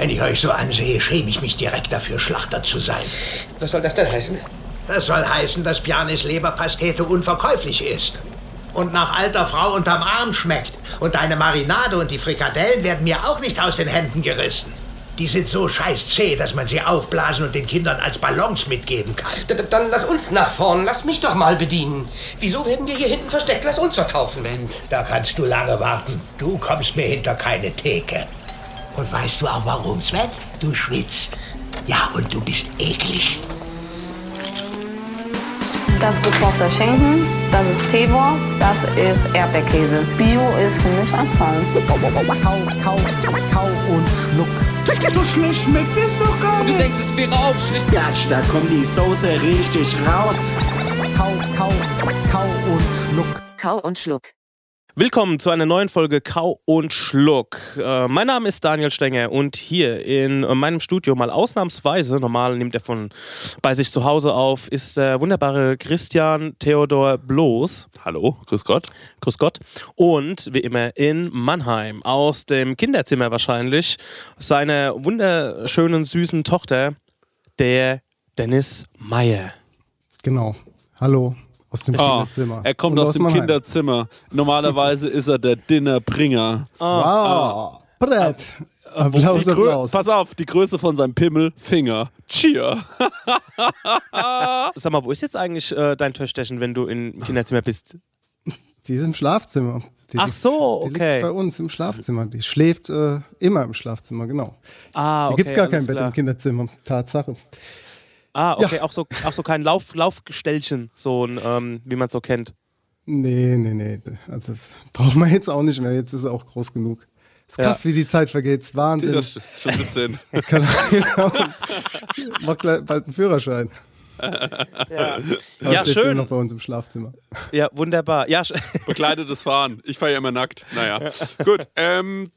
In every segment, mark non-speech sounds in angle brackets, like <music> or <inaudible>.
Wenn ich euch so ansehe, schäme ich mich direkt dafür, Schlachter zu sein. Was soll das denn heißen? Das soll heißen, dass Pianis Leberpastete unverkäuflich ist. Und nach alter Frau unterm Arm schmeckt. Und deine Marinade und die Frikadellen werden mir auch nicht aus den Händen gerissen. Die sind so scheiß zäh, dass man sie aufblasen und den Kindern als Ballons mitgeben kann. D d- dann lass uns nach vorn, lass mich doch mal bedienen. Wieso werden wir hier hinten versteckt? Lass uns verkaufen. Da kannst du lange warten. Du kommst mir hinter keine Theke. Und weißt du auch warum, Sven? Du schwitzt. Ja, und du bist eklig. Das ist gekochter Schinken, das ist Teewurst, das ist Erdbeerkäse. Bio ist für mich Abfall. Kau, kau, kau und schluck. So schlecht schmeckt es doch gar Du nicht. denkst, es wäre aufschlicht. Gatsch, da kommt die Soße richtig raus. Kau, kau, kau und schluck. Kau und Schluck. Willkommen zu einer neuen Folge Kau und Schluck. Äh, mein Name ist Daniel Stenger und hier in meinem Studio mal ausnahmsweise, normal nimmt er von bei sich zu Hause auf, ist der wunderbare Christian Theodor Bloß. Hallo, grüß Gott. Grüß Gott. Und wie immer in Mannheim, aus dem Kinderzimmer wahrscheinlich, seiner wunderschönen, süßen Tochter, der Dennis Meyer. Genau. Hallo aus dem Ah, Kinderzimmer. er kommt Und aus dem. Kinderzimmer. Normalerweise ist er der Dinnerbringer. Wow. Brett. Applaus, Die Applaus. Pass auf, die Größe von seinem Pimmel, Finger. Cheer. <laughs> Sag mal, wo ist jetzt eigentlich äh, dein Töchterchen, wenn du im Kinderzimmer bist? Die ist im Schlafzimmer. Die Ach liegt- so, Die okay. liegt bei uns im Schlafzimmer. Die schläft äh, immer im Schlafzimmer, genau. Ah, Da okay. gibt's gar kein Bett klar. im Kinderzimmer. Tatsache. Ah, okay, auch, so, auch so kein Lauf, Laufgestellchen, so ein, ähm, wie man es so kennt. Nee, nee, nee. Also das braucht man jetzt auch nicht mehr. Jetzt ist er auch groß genug. Ist Ja. krass, wie die Zeit vergeht. Ist Wahnsinn. Das ist schon 17. Kann, <laughs> genau. Macht gleich bald einen Führerschein. <laughs> Ja, steht schön. noch bei uns im Schlafzimmer. Ja, wunderbar. Ja, Bekleidetes Fahren. Ich fahre ja immer nackt. Naja. Gut. Ähm,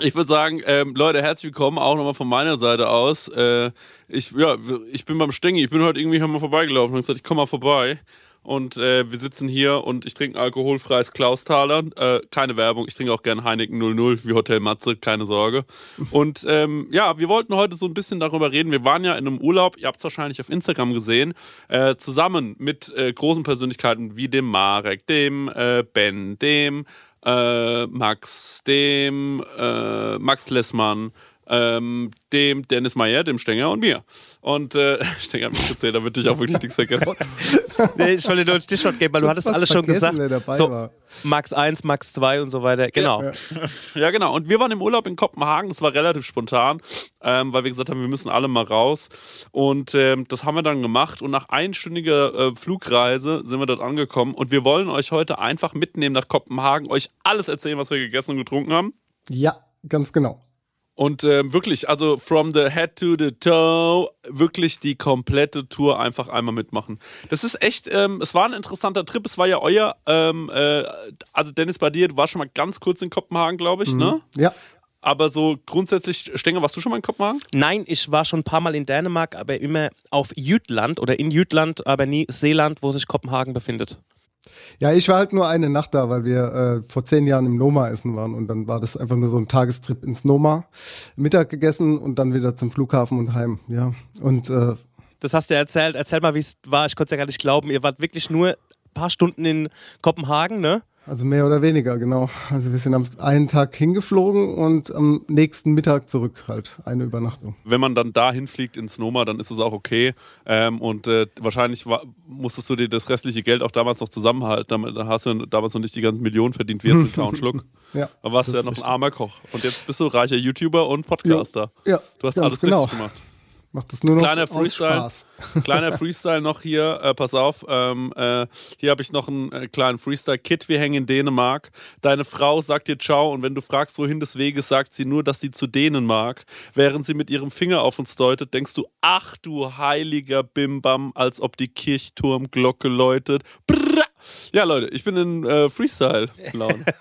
ich würde sagen, ähm, Leute, herzlich willkommen auch nochmal von meiner Seite aus. Äh, ich, ja, ich bin beim Stengi. Ich bin heute irgendwie mal vorbeigelaufen und gesagt, ich komme mal vorbei. Und äh, wir sitzen hier und ich trinke alkoholfreies Klausthaler. Äh, keine Werbung. Ich trinke auch gerne Heineken 00 wie Hotel Matze, keine Sorge. Und ähm, ja, wir wollten heute so ein bisschen darüber reden. Wir waren ja in einem Urlaub, ihr habt es wahrscheinlich auf Instagram gesehen, äh, zusammen mit äh, großen Persönlichkeiten wie dem Marek, dem äh, Ben, dem äh, Max, dem äh, Max Lessmann, ähm, dem Dennis Meyer, dem Stenger und mir. Und äh, <laughs> Stenger hat mich gezählt, damit ich auch wirklich nichts vergesse. <laughs> nee, ich wollte nur ein Stichwort geben, weil du hattest alles schon gesagt. so, war. Max 1, Max 2 und so weiter. Genau. Ja, genau. Und wir waren im Urlaub in Kopenhagen. Das war relativ spontan, ähm, weil wir gesagt haben, wir müssen alle mal raus. Und ähm, das haben wir dann gemacht. Und nach einstündiger äh, Flugreise sind wir dort angekommen. Und wir wollen euch heute einfach mitnehmen nach Kopenhagen, euch alles erzählen, was wir gegessen und getrunken haben. Ja, ganz genau. Und ähm, wirklich, also from the head to the toe, wirklich die komplette Tour einfach einmal mitmachen. Das ist echt, ähm, es war ein interessanter Trip. Es war ja euer, ähm, äh, also Dennis, bei dir, du warst schon mal ganz kurz in Kopenhagen, glaube ich, ne? Ja. Aber so grundsätzlich, Stenger, warst du schon mal in Kopenhagen? Nein, ich war schon ein paar Mal in Dänemark, aber immer auf Jütland oder in Jütland, aber nie Seeland, wo sich Kopenhagen befindet. Ja, ich war halt nur eine Nacht da, weil wir äh, vor zehn Jahren im Noma essen waren und dann war das einfach nur so ein Tagestrip ins Noma, Mittag gegessen und dann wieder zum Flughafen und heim. Ja, und äh, Das hast du erzählt. Erzähl mal, wie es war. Ich konnte es ja gar nicht glauben. Ihr wart wirklich nur ein paar Stunden in Kopenhagen, ne? Also mehr oder weniger, genau. Also wir sind am einen Tag hingeflogen und am nächsten Mittag zurück halt, eine Übernachtung. Wenn man dann dahin fliegt ins Noma, dann ist es auch okay. Ähm, und äh, wahrscheinlich war, musstest du dir das restliche Geld auch damals noch zusammenhalten. Damit, da hast du damals noch nicht die ganzen Millionen verdient, wie jetzt mit <laughs> Kau und Schluck. Ja, Da warst du ja noch ist ein armer Koch. Und jetzt bist du reicher YouTuber und Podcaster. Ja, Du hast alles genau. richtig gemacht. Macht das nur noch Kleiner Freestyle. Spaß. <laughs> Kleiner Freestyle noch hier, äh, pass auf. Ähm, äh, hier habe ich noch einen äh, kleinen Freestyle. Kit, wir hängen in Dänemark. Deine Frau sagt dir Ciao und wenn du fragst, wohin des Weges, sagt sie nur, dass sie zu denen mag. Während sie mit ihrem Finger auf uns deutet, denkst du, ach du heiliger Bimbam, als ob die Kirchturmglocke läutet. Brrr. Ja, Leute, ich bin in äh, Freestyle-Laune. <laughs>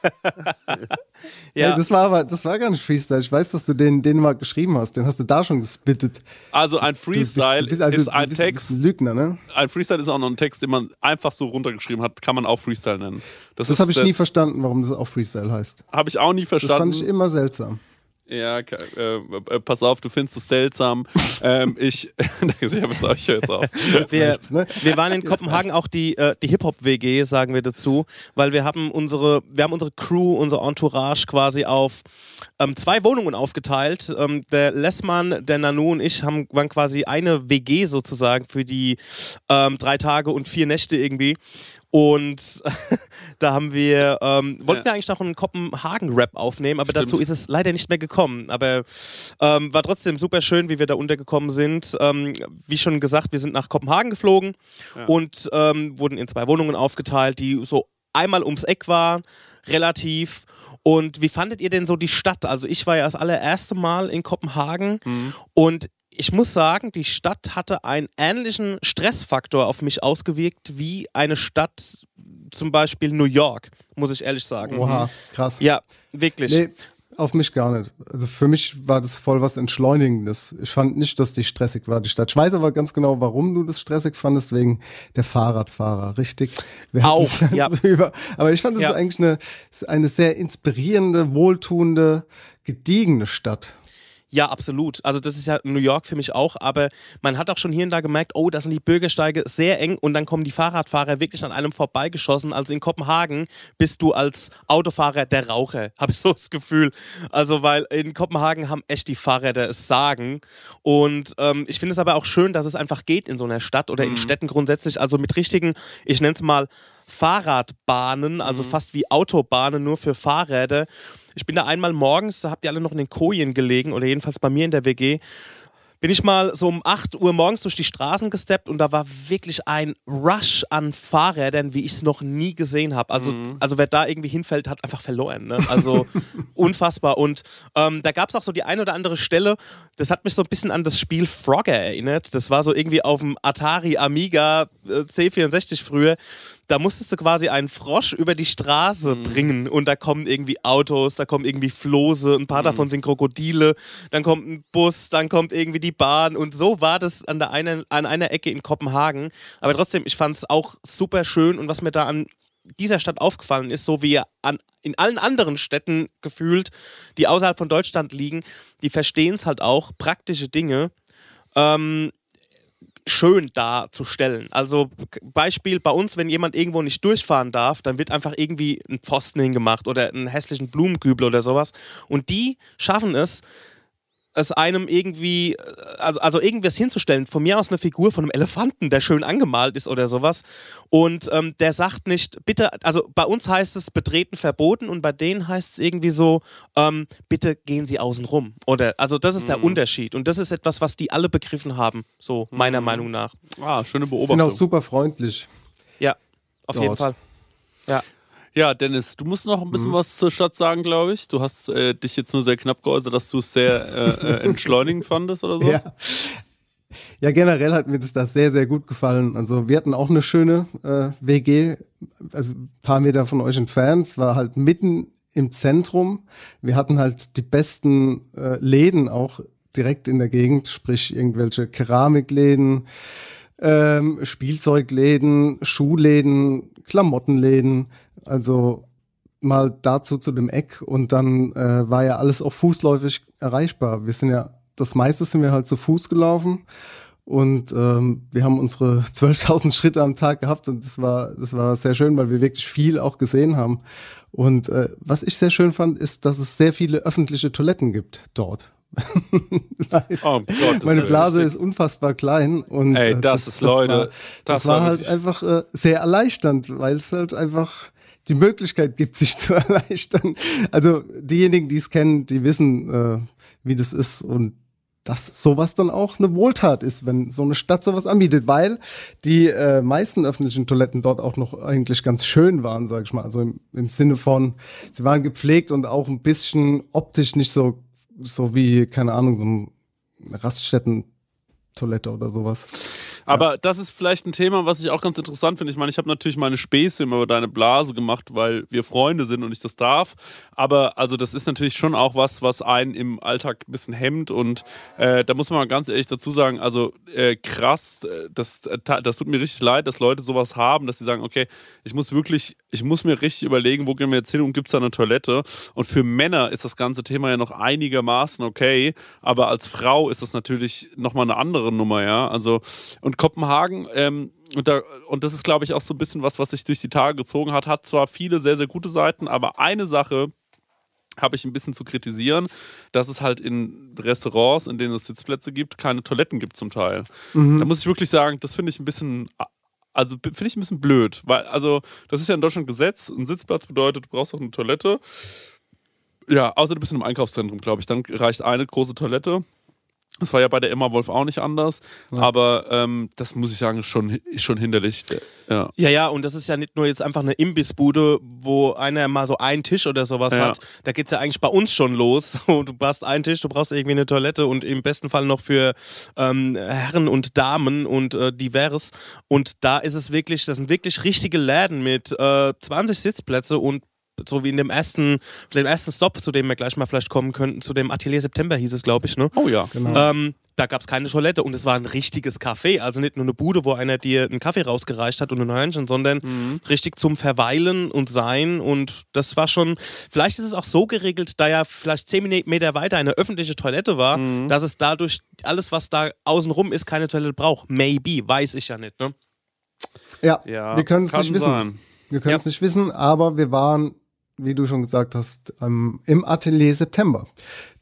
Ja. das war aber, das war gar nicht Freestyle. Ich weiß, dass du den Dänemark geschrieben hast. Den hast du da schon gespittet. Also ein Du bist- Freestyle du bist, also, ist ein bist, Text. Ein Lügner, ne? Ein Freestyle ist auch noch ein Text, den man einfach so runtergeschrieben hat, kann man auch Freestyle nennen. Das ist habe ich nie verstanden, warum das auch Freestyle heißt. Habe ich auch nie Das fand verstanden. ich immer seltsam. Ja, äh, äh, pass auf, du findest es seltsam. <laughs> ähm, ich, <laughs> ich habe jetzt auch, ich höre jetzt auf. Wir, ne? wir waren in Kopenhagen auch die, äh, die Hip-Hop-WG, sagen wir dazu, weil wir haben unsere, wir haben unsere Crew, unser Entourage quasi auf ähm, zwei Wohnungen aufgeteilt. Ähm, der Lessmann, der Nanu und ich haben, waren quasi eine WG sozusagen für die ähm, drei Tage und vier Nächte irgendwie. Und <laughs> da haben wir, ähm, wollten Ja. wir eigentlich noch einen Kopenhagen-Rap aufnehmen, aber Stimmt. dazu ist es leider nicht mehr gekommen. Aber ähm, war trotzdem super schön, wie wir da untergekommen sind. Ähm, wie schon gesagt, wir sind nach Kopenhagen geflogen und ähm, wurden in zwei Wohnungen aufgeteilt, die so einmal ums Eck waren, relativ. Und wie fandet ihr denn so die Stadt? Also ich war ja das allererste Mal in Kopenhagen und ich muss sagen, die Stadt hatte einen ähnlichen Stressfaktor auf mich ausgewirkt wie eine Stadt, zum Beispiel New York, muss ich ehrlich sagen. Oha, krass. Ja, wirklich. Nee, auf mich gar nicht. Also für mich war das voll was Entschleunigendes. Ich fand nicht, dass die stressig war, die Stadt. Ich weiß aber ganz genau, warum du das stressig fandest, wegen der Fahrradfahrer, richtig? Wir Auch, <laughs> ja drüber. Aber ich fand es Ja. ist eigentlich eine, eine sehr inspirierende, wohltuende, gediegene Stadt. Ja, absolut. Also das ist ja New York für mich auch, aber man hat auch schon hier und da gemerkt, oh, da sind die Bürgersteige sehr eng und dann kommen die Fahrradfahrer wirklich an einem vorbeigeschossen. Also in Kopenhagen bist du als Autofahrer der Raucher, <laughs> habe ich so das Gefühl. Also weil in Kopenhagen haben echt die Fahrräder es sagen und ähm, ich finde es aber auch schön, dass es einfach geht in so einer Stadt oder in Städten grundsätzlich, also mit richtigen, ich nenne es mal Fahrradbahnen, also fast wie Autobahnen nur für Fahrräder. Ich bin da einmal morgens, da habt ihr alle noch in den Kojen gelegen oder jedenfalls bei mir in der WG. Bin ich mal so um 8 Uhr morgens durch die Straßen gesteppt und da war wirklich ein Rush an Fahrrädern, wie ich es noch nie gesehen habe. Also, also wer da irgendwie hinfällt, hat einfach verloren. Ne? Also <laughs> unfassbar. Und ähm, da gab es auch so die ein oder andere Stelle, das hat mich so ein bisschen an das Spiel Frogger erinnert. Das war so irgendwie auf dem Atari Amiga äh, C64 früher. Da musstest du quasi einen Frosch über die Straße bringen und da kommen irgendwie Autos, da kommen irgendwie Flose, ein paar davon sind Krokodile, dann kommt ein Bus, dann kommt irgendwie die Bahn und so war das an, der einen, an einer Ecke in Kopenhagen. Aber trotzdem, ich fand es auch super schön und was mir da an dieser Stadt aufgefallen ist, so wie an, in allen anderen Städten gefühlt, die außerhalb von Deutschland liegen, die verstehen es halt auch, praktische Dinge. Ähm, schön darzustellen. Also Beispiel bei uns, wenn jemand irgendwo nicht durchfahren darf, dann wird einfach irgendwie ein Pfosten hingemacht oder einen hässlichen Blumenkübel oder sowas. Und die schaffen es, es einem irgendwie, also, also irgendwas hinzustellen, von mir aus eine Figur von einem Elefanten, der schön angemalt ist oder sowas. Und ähm, der sagt nicht, bitte, also bei uns heißt es betreten verboten und bei denen heißt es irgendwie so, ähm, bitte gehen Sie außen rum. Oder, also das ist der Unterschied. Und das ist etwas, was die alle begriffen haben, so meiner Meinung nach. Ah, schöne Sind auch Beobachtung. super freundlich. Ja, auf jeden Dort. Fall. Ja. Ja, Dennis, du musst noch ein Mhm. bisschen was zur Stadt sagen, glaube ich. Du hast äh, dich jetzt nur sehr knapp geäußert, dass du es sehr äh, äh, entschleunigend <laughs> fandest oder so. Ja. Ja, generell hat mir das da sehr, sehr gut gefallen. Also wir hatten auch eine schöne äh, WG, also ein paar Meter von euch entfernt. Es war halt mitten im Zentrum. Wir hatten halt die besten äh, Läden auch direkt in der Gegend, sprich irgendwelche Keramikläden, ähm, Spielzeugläden, Schuhläden, Klamottenläden. Also mal dazu zu dem Eck und dann äh, war ja alles auch fußläufig erreichbar. Wir sind ja, das meiste sind wir halt zu Fuß gelaufen und ähm, wir haben unsere <laughs> 12.000 Schritte am Tag gehabt und das war, das war sehr schön, weil wir wirklich viel auch gesehen haben. Und äh, was ich sehr schön fand, ist, dass es sehr viele öffentliche Toiletten gibt dort. <laughs> Oh Gott, das meine ist Blase richtig. ist unfassbar klein und Ey, äh, das ist, Leute, war, das das, war halt einfach äh, sehr erleichternd, weil es halt einfach die Möglichkeit gibt, sich zu <laughs> erleichtern. Also diejenigen, die es kennen, die wissen, äh, wie das ist und dass sowas dann auch eine Wohltat ist, wenn so eine Stadt sowas anbietet, weil die äh, meisten öffentlichen Toiletten dort auch noch eigentlich ganz schön waren, sag ich mal. Also im, im Sinne von, sie waren gepflegt und auch ein bisschen optisch nicht so, so wie, keine Ahnung, so eine Raststätten-Toilette oder sowas. Aber das ist vielleicht ein Thema, was ich auch ganz interessant finde. Ich meine, ich habe natürlich meine Späße immer über deine Blase gemacht, weil wir Freunde sind und ich das darf. Aber also das ist natürlich schon auch was, was einen im Alltag ein bisschen hemmt. Und äh, da muss man mal ganz ehrlich dazu sagen, also äh, krass, äh, das, äh, das tut mir richtig leid, dass Leute sowas haben, dass sie sagen, okay, ich muss wirklich, ich muss mir richtig überlegen, wo gehen wir jetzt hin und gibt es da eine Toilette? Und für Männer ist das ganze Thema ja noch einigermaßen okay, aber als Frau ist das natürlich nochmal eine andere Nummer, ja. Also, und Kopenhagen, ähm, und, da, und das ist, glaube ich, auch so ein bisschen was, was sich durch die Tage gezogen hat, hat zwar viele sehr, sehr gute Seiten, aber eine Sache habe ich ein bisschen zu kritisieren, dass es halt in Restaurants, in denen es Sitzplätze gibt, keine Toiletten gibt zum Teil. Da muss ich wirklich sagen, das finde ich ein bisschen also finde ich ein bisschen blöd, weil, also, das ist ja in Deutschland Gesetz. Ein Sitzplatz bedeutet, du brauchst auch eine Toilette. Ja, außer du bist in einem Einkaufszentrum, glaube ich. Dann reicht eine große Toilette. Das war ja bei der Emma Wolf auch nicht anders. Aber ähm, das muss ich sagen, ist schon, schon hinderlich. Ja. Ja, ja, und das ist ja nicht nur jetzt einfach eine Imbissbude, wo einer mal so einen Tisch oder sowas Ja. hat. Da geht's ja eigentlich bei uns schon los. <laughs> Und du brauchst einen Tisch, du brauchst irgendwie eine Toilette und im besten Fall noch für ähm, Herren und Damen und äh, divers. Und da ist es wirklich, das sind wirklich richtige Läden mit äh, 20 Sitzplätze und so wie in dem ersten, dem ersten Stop, zu dem wir gleich mal vielleicht kommen könnten, zu dem Atelier September hieß es, glaube ich, ne? Oh ja. Ähm, da gab es keine Toilette und es war ein richtiges Café. Also nicht nur eine Bude, wo einer dir einen Kaffee rausgereicht hat und ein Hörnchen, sondern Mhm. richtig zum Verweilen und Sein. Und das war schon, vielleicht ist es auch so geregelt, da ja vielleicht zehn Meter weiter eine öffentliche Toilette war, Mhm. dass es dadurch alles, was da außenrum ist, keine Toilette braucht. Maybe, weiß ich ja nicht. Ne? Ja, Ja, wir können es nicht wissen. sein. Wir können es Ja. nicht wissen, aber wir waren, wie du schon gesagt hast, ähm, im Atelier September.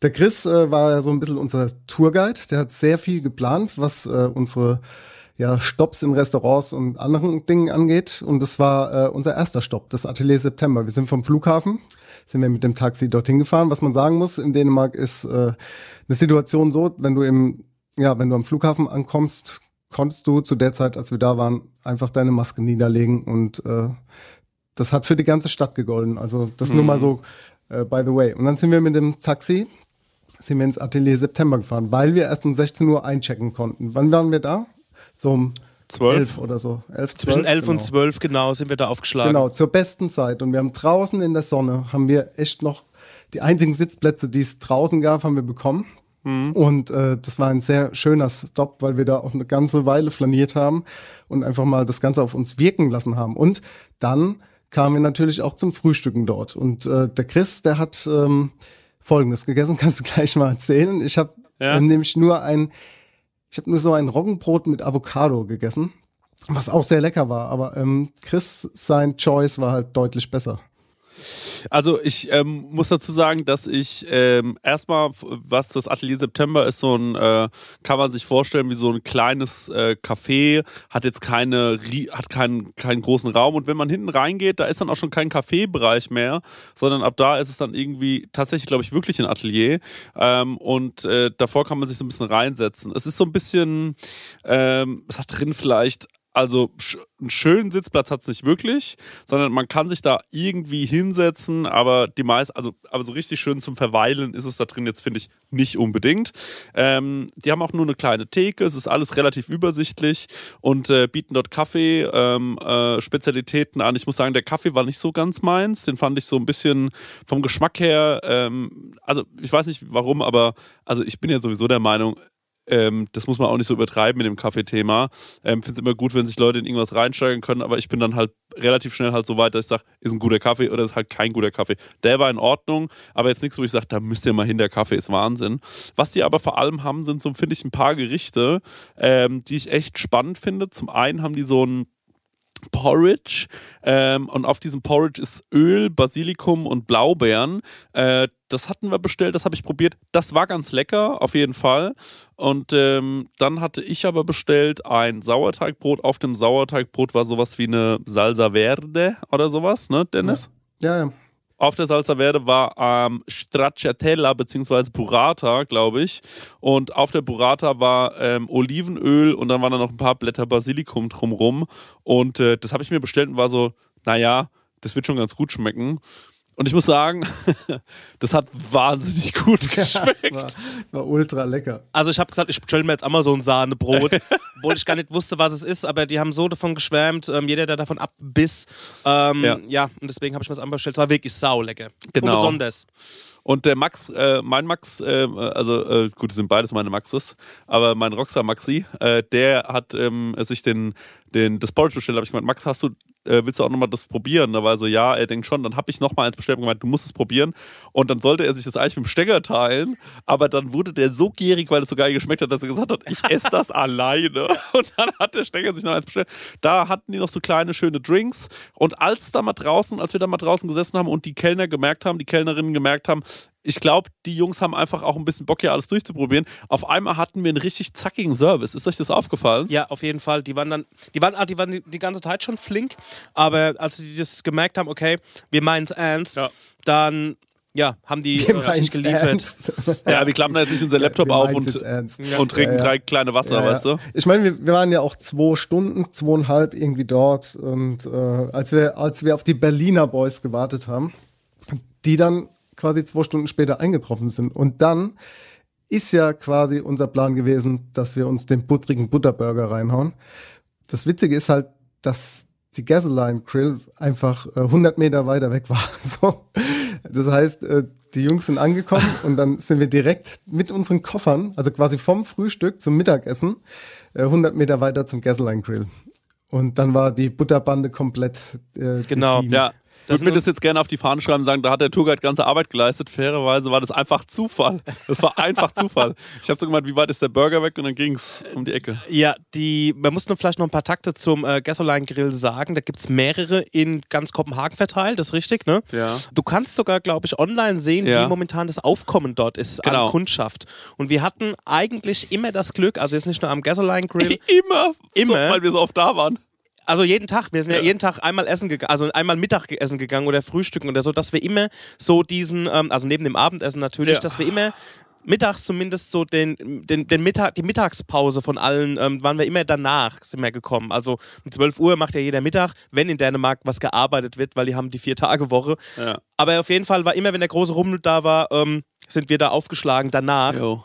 Der Chris äh, war so ein bisschen unser Tourguide. Der hat sehr viel geplant, was äh, unsere ja, Stops in Restaurants und anderen Dingen angeht. Und das war äh, unser erster Stopp, das Atelier September. Wir sind vom Flughafen, sind wir mit dem Taxi dorthin gefahren. Was man sagen muss, in Dänemark ist äh, eine Situation so, wenn du im, ja, wenn du am Flughafen ankommst, konntest du zu der Zeit, als wir da waren, einfach deine Maske niederlegen und äh, das hat für die ganze Stadt gegolten. Also das nur mal so, äh, by the way. Und dann sind wir mit dem Taxi, sind wir ins Atelier September gefahren, weil wir erst um 16 Uhr einchecken konnten. Wann waren wir da? So um Zwölf? 11 oder so. 11, 12, Zwischen 11 und genau. 12 genau sind wir da aufgeschlagen. Genau, zur besten Zeit. Und wir haben draußen in der Sonne, haben wir echt noch die einzigen Sitzplätze, die es draußen gab, haben wir bekommen. Und äh, das war ein sehr schöner Stop, weil wir da auch eine ganze Weile flaniert haben und einfach mal das Ganze auf uns wirken lassen haben. Und dann kamen wir natürlich auch zum Frühstücken dort. Und äh, der Chris, der hat ähm, Folgendes gegessen, <laughs> kannst du gleich mal erzählen. Ich habe Ja. ähm, nämlich nur ein, ich habe nur so ein Roggenbrot mit Avocado gegessen, was auch sehr lecker war. Aber ähm, Chris, sein Choice war halt deutlich besser. Also ich ähm, muss dazu sagen, dass ich ähm, erstmal, was das Atelier September ist, so ein, äh, kann man sich vorstellen wie so ein kleines äh, Café, hat jetzt keine, hat keinen, keinen großen Raum und wenn man hinten reingeht, da ist dann auch schon kein Kaffeebereich mehr, sondern ab da ist es dann irgendwie tatsächlich, glaube ich, wirklich ein Atelier ähm, und äh, davor kann man sich so ein bisschen reinsetzen. Es ist so ein bisschen, ähm, es hat drin vielleicht also einen schönen Sitzplatz hat es nicht wirklich, sondern man kann sich da irgendwie hinsetzen, aber die meist, also aber so richtig schön zum Verweilen ist es da drin jetzt, finde ich, nicht unbedingt. Ähm, die haben auch nur eine kleine Theke, es ist alles relativ übersichtlich und äh, bieten dort Kaffee, ähm, äh, Spezialitäten an. Ich muss sagen, der Kaffee war nicht so ganz meins, den fand ich so ein bisschen vom Geschmack her, ähm, also ich weiß nicht warum, aber also ich bin ja sowieso der Meinung, ähm, das muss man auch nicht so übertreiben mit dem Kaffeethema. Ähm, Finde es immer gut, wenn sich Leute in irgendwas reinsteigen können, aber ich bin dann halt relativ schnell halt so weit, dass ich sage, ist ein guter Kaffee oder ist halt kein guter Kaffee. Der war in Ordnung, aber jetzt nichts, wo ich sage, da müsst ihr mal hin, der Kaffee ist Wahnsinn. Was die aber vor allem haben, sind so, finde ich, ein paar Gerichte, ähm, die ich echt spannend finde. Zum einen haben die so ein Porridge ähm, und auf diesem Porridge ist Öl, Basilikum und Blaubeeren. Äh, das hatten wir bestellt, das habe ich probiert. Das war ganz lecker, auf jeden Fall. Und ähm, dann hatte ich aber bestellt ein Sauerteigbrot. Auf dem Sauerteigbrot war sowas wie eine Salsa Verde oder sowas, ne, Dennis? Ja, ja. Auf der Salsa Verde war ähm, Stracciatella bzw. Burrata, glaube ich. Und auf der Burrata war ähm, Olivenöl und dann waren da noch ein paar Blätter Basilikum drumrum. Und äh, das habe ich mir bestellt und war so, naja, das wird schon ganz gut schmecken. Und ich muss sagen, <laughs> das hat wahnsinnig gut <laughs> geschmeckt. Das war, war ultra lecker. Also ich habe gesagt, ich bestelle mir jetzt Amazon-Sahnebrot, <laughs> obwohl ich gar nicht wusste, was es ist, aber die haben so davon geschwärmt, ähm, jeder, der davon abbiss. Ähm, Ja. ja. und deswegen habe ich mir das einmal bestellt. Es war wirklich sau lecker. Genau. Und besonders. Und der Max, äh, mein Max, äh, also äh, gut, das sind beides meine Maxes, aber mein Rockstar Maxi, äh, der hat ähm, sich den, den, das Porridge bestellt. Da habe ich gemeint, Max, hast du, äh, willst du auch nochmal das probieren? Da war er so, ja, er denkt schon. Dann habe ich nochmal eins bestellt und gemeint, du musst es probieren. Und dann sollte er sich das eigentlich mit dem Stecker teilen, aber dann wurde der so gierig, weil es so geil geschmeckt hat, dass er gesagt hat, ich <laughs> esse das alleine. Und dann hat der Stecker sich noch eins bestellt. Da hatten die noch so kleine, schöne Drinks. Und als da mal draußen, als wir da mal draußen gesessen haben und die Kellner gemerkt haben, die Kellnerinnen gemerkt haben, ich glaube, die Jungs haben einfach auch ein bisschen Bock, hier alles durchzuprobieren. Auf einmal hatten wir einen richtig zackigen Service. Ist euch das aufgefallen? Ja, auf jeden Fall. Die waren dann, die waren, ah, die waren die, ganze Zeit schon flink, aber als sie das gemerkt haben, okay, wir meinen es ernst, Ja. dann ja, haben die Wir äh, richtig geliefert. ernst. Ja, wir klappen da jetzt nicht unser Laptop auf und, und trinken Ja, ja. drei kleine Wasser, Ja, ja. weißt du? Ich meine, wir, wir waren ja auch zwei Stunden, zweieinhalb irgendwie dort und äh, als wir als wir auf die Berliner Boys gewartet haben, die dann quasi zwei Stunden später eingetroffen sind und dann ist ja quasi unser Plan gewesen, dass wir uns den buttrigen Butterburger reinhauen. Das Witzige ist halt, dass die Gasoline Grill einfach äh, 100 Meter weiter weg war. <laughs> So. Das heißt, äh, die Jungs sind angekommen <laughs> und dann sind wir direkt mit unseren Koffern, also quasi vom Frühstück zum Mittagessen, äh, 100 Meter weiter zum Gasoline Grill. Und dann war die Butterbande komplett äh, Genau. Ja. Ich würde mir das jetzt gerne auf die Fahnen schreiben und sagen, da hat der Tourguide ganze Arbeit geleistet. Fairerweise war das einfach Zufall. Das war einfach Zufall. Ich habe so gemeint, wie weit ist der Burger weg? Und dann ging es um die Ecke. Ja, die, man muss nur vielleicht noch ein paar Takte zum äh, Gasoline Grill sagen. Da gibt es mehrere in ganz Kopenhagen verteilt, das ist richtig, ne? Ja. Du kannst sogar, glaube ich, online sehen, Ja. wie momentan das Aufkommen dort ist Genau. an Kundschaft. Und wir hatten eigentlich immer das Glück, also jetzt nicht nur am Gasoline Grill, <laughs> Immer. Immer? So, weil wir so oft da waren. Also jeden Tag, wir sind ja, Ja. jeden Tag einmal essen gegangen, also einmal Mittag essen gegangen oder frühstücken oder so, dass wir immer so diesen, ähm, also neben dem Abendessen natürlich, Ja. dass wir immer mittags zumindest so den, den, den Mittag, die Mittagspause von allen, ähm, waren wir immer danach, sind wir gekommen. Also um 12 Uhr macht ja jeder Mittag, wenn in Dänemark was gearbeitet wird, weil die haben die Vier-Tage-Woche. Ja. Aber auf jeden Fall war immer, wenn der große Rummel da war, ähm, sind wir da aufgeschlagen danach. Jo.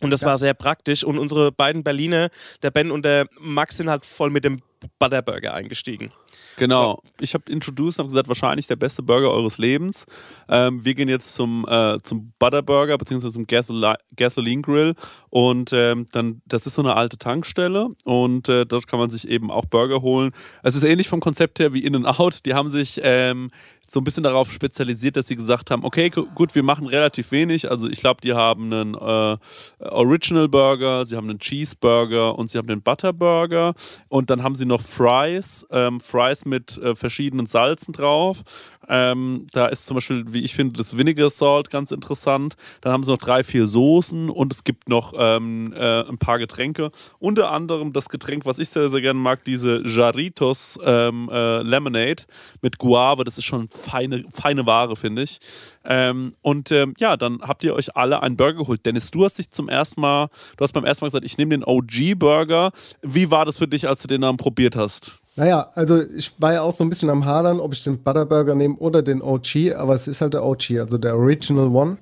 Und das war sehr praktisch. Und unsere beiden Berliner, der Ben und der Max, sind halt voll mit dem Butterburger eingestiegen. Genau. Ich habe introduced und habe gesagt, wahrscheinlich der beste Burger eures Lebens. Ähm, wir gehen jetzt zum, äh, zum Butterburger beziehungsweise zum Gasoli Gasoline Grill und ähm, dann, das ist so eine alte Tankstelle und äh, dort kann man sich eben auch Burger holen. Es ist ähnlich vom Konzept her wie In-N-Out. Die haben sich ähm, so ein bisschen darauf spezialisiert, dass sie gesagt haben, okay, gu- gut, wir machen relativ wenig. Also ich glaube, die haben einen äh, Original Burger, sie haben einen Cheeseburger und sie haben den Butterburger und dann haben sie noch Fries, ähm, Fries mit äh, verschiedenen Salzen drauf. Ähm, da ist zum Beispiel, wie ich finde, das Vinegar Salt ganz interessant. Dann haben sie noch drei, vier Soßen und es gibt noch ähm, äh, ein paar Getränke. Unter anderem das Getränk, was ich sehr, sehr gerne mag, diese Jarritos ähm, äh, Lemonade mit Guave. Das ist schon feine, feine Ware, finde ich. Ähm, und ähm, ja, dann habt ihr euch alle einen Burger geholt. Dennis, du hast dich zum ersten Mal, du hast beim ersten Mal gesagt, ich nehme den OG-Burger. Wie war das für dich, als du den dann probiert hast? Naja, also ich war ja auch so ein bisschen am Hadern, ob ich den Butterburger nehme oder den OG, aber es ist halt der OG, also der Original One.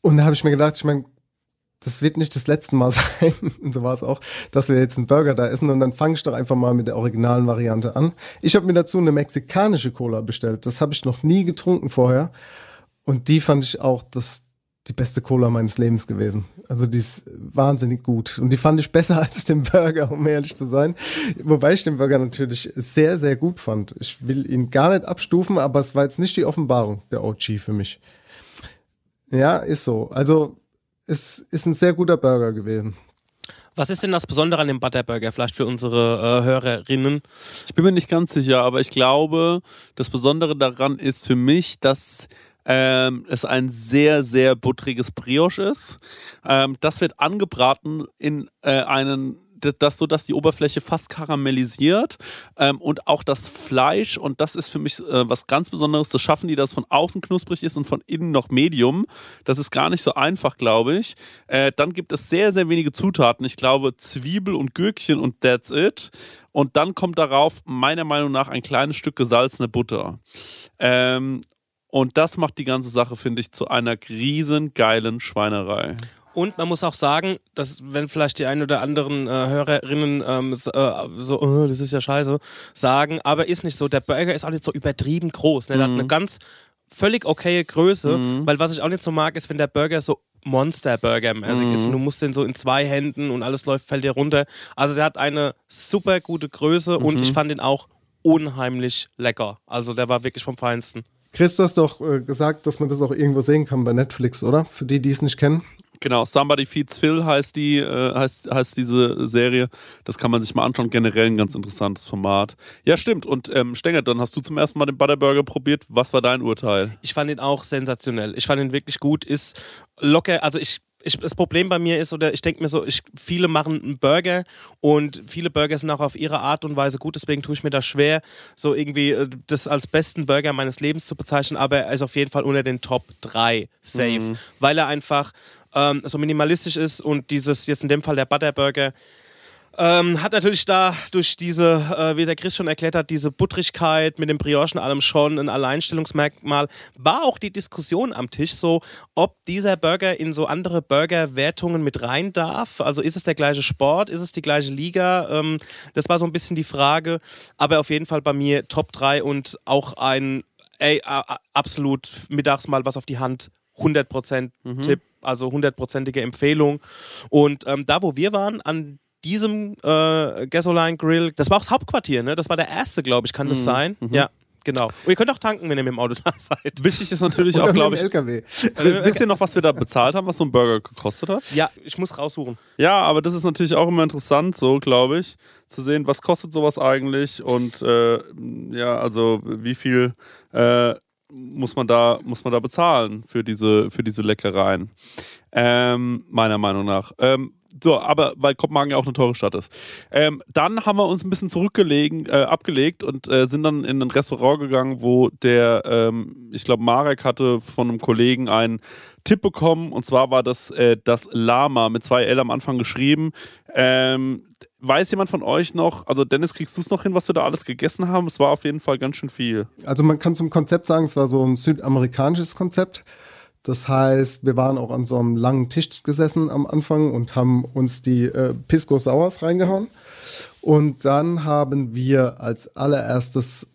Und da habe ich mir gedacht, ich meine, das wird nicht das letzte Mal <laughs> sein, und so war es auch, dass wir jetzt einen Burger da essen und dann fange ich doch einfach mal mit der originalen Variante an. Ich habe mir dazu eine mexikanische Cola bestellt. Das habe ich noch nie getrunken vorher. Und die fand ich auch das, die beste Cola meines Lebens gewesen. Also die ist wahnsinnig gut. Und die fand ich besser <laughs> als den Burger, um ehrlich zu sein. Wobei ich den Burger natürlich sehr, sehr gut fand. Ich will ihn gar nicht abstufen, aber es war jetzt nicht die Offenbarung der OG für mich. Ja, ist so. Also es ist ein sehr guter Burger gewesen. Was ist denn das Besondere an dem Butterburger, vielleicht für unsere äh, Hörerinnen? Ich bin mir nicht ganz sicher, aber ich glaube, das Besondere daran ist für mich, dass ähm, es ein sehr, sehr buttriges Brioche ist. Ähm, das wird angebraten in äh, einen das so, dass die Oberfläche fast karamellisiert ähm, und auch das Fleisch und das ist für mich äh, was ganz Besonderes. Das schaffen die, dass von außen knusprig ist und von innen noch Medium. Das ist gar nicht so einfach, glaube ich. Äh, dann gibt es sehr, sehr wenige Zutaten. Ich glaube Zwiebel und Gürkchen und that's it. Und dann kommt darauf meiner Meinung nach ein kleines Stück gesalzene Butter. Ähm, Und das macht die ganze Sache, finde ich, zu einer riesengeilen Schweinerei. Und man muss auch sagen, dass wenn vielleicht die ein oder anderen äh, Hörerinnen ähm, äh, so, oh, das ist ja scheiße, sagen, aber ist nicht so. Der Burger ist auch nicht so übertrieben groß. Ne? Der hat eine ganz völlig okaye Größe, weil was ich auch nicht so mag, ist, wenn der Burger so Monster-Burger-mäßig ist. Und du musst den so in zwei Händen und alles läuft, fällt dir runter. Also der hat eine super gute Größe und ich fand ihn auch unheimlich lecker. Also der war wirklich vom Feinsten. Chris, du hast doch äh, gesagt, dass man das auch irgendwo sehen kann bei Netflix, oder? Für die, die es nicht kennen. Genau, Somebody Feeds Phil heißt die, äh, heißt, heißt diese Serie. Das kann man sich mal anschauen. Generell ein ganz interessantes Format. Ja, stimmt. Und ähm, Stenger, dann hast du zum ersten Mal den Butterburger probiert. Was war dein Urteil? Ich fand ihn auch sensationell. Ich fand ihn wirklich gut. Ist locker, also ich. Ich, das Problem bei mir ist, oder ich denke mir so, ich, viele machen einen Burger und viele Burger sind auch auf ihre Art und Weise gut, deswegen tue ich mir das schwer, so irgendwie äh, das als besten Burger meines Lebens zu bezeichnen, aber er ist auf jeden Fall unter den Top 3 safe, weil er einfach ähm, so minimalistisch ist und dieses, jetzt in dem Fall der Butterburger, ähm, hat natürlich da durch diese, äh, wie der Chris schon erklärt hat, diese Buttrigkeit mit dem Briochen allem schon ein Alleinstellungsmerkmal. War auch die Diskussion am Tisch so, ob dieser Burger in so andere Burger-Wertungen mit rein darf. Also ist es der gleiche Sport, ist es die gleiche Liga? Ähm, das war so ein bisschen die Frage. Aber auf jeden Fall bei mir Top 3 und auch ein ey, absolut mittags mal was auf die Hand. 100% Tipp, also hundertprozentige Empfehlung. Und ähm, da, wo wir waren, an diesem äh, Gasoline Grill, das war auch das Hauptquartier, ne? Das war der erste, glaube ich, kann das sein? Ja, genau. Und ihr könnt auch tanken, wenn ihr mit dem Auto <laughs> da seid. Wichtig ist natürlich Oder auch, glaube ich, LKW. wisst ihr noch, was wir da bezahlt haben, was so ein Burger gekostet hat? Ja, ich muss raussuchen. Ja, aber das ist natürlich auch immer interessant, so glaube ich, zu sehen, was kostet sowas eigentlich und äh, ja, also wie viel äh, muss man da muss man da bezahlen für diese für diese Leckereien, ähm, meiner Meinung nach. Ähm, so, aber weil Kopenhagen ja auch eine teure Stadt ist. Ähm, dann haben wir uns ein bisschen zurückgelegen, äh, abgelegt und äh, sind dann in ein Restaurant gegangen, wo der, ähm, ich glaube, Marek hatte von einem Kollegen einen Tipp bekommen und zwar war das äh, das Lama mit zwei L am Anfang geschrieben. Ähm, weiß jemand von euch noch, also Dennis, kriegst du es noch hin, was wir da alles gegessen haben? Es war auf jeden Fall ganz schön viel. Also man kann zum Konzept sagen, es war so ein südamerikanisches Konzept. Das heißt, wir waren auch an so einem langen Tisch gesessen am Anfang und haben uns die äh, Pisco Sours reingehauen. Und dann haben wir als allererstes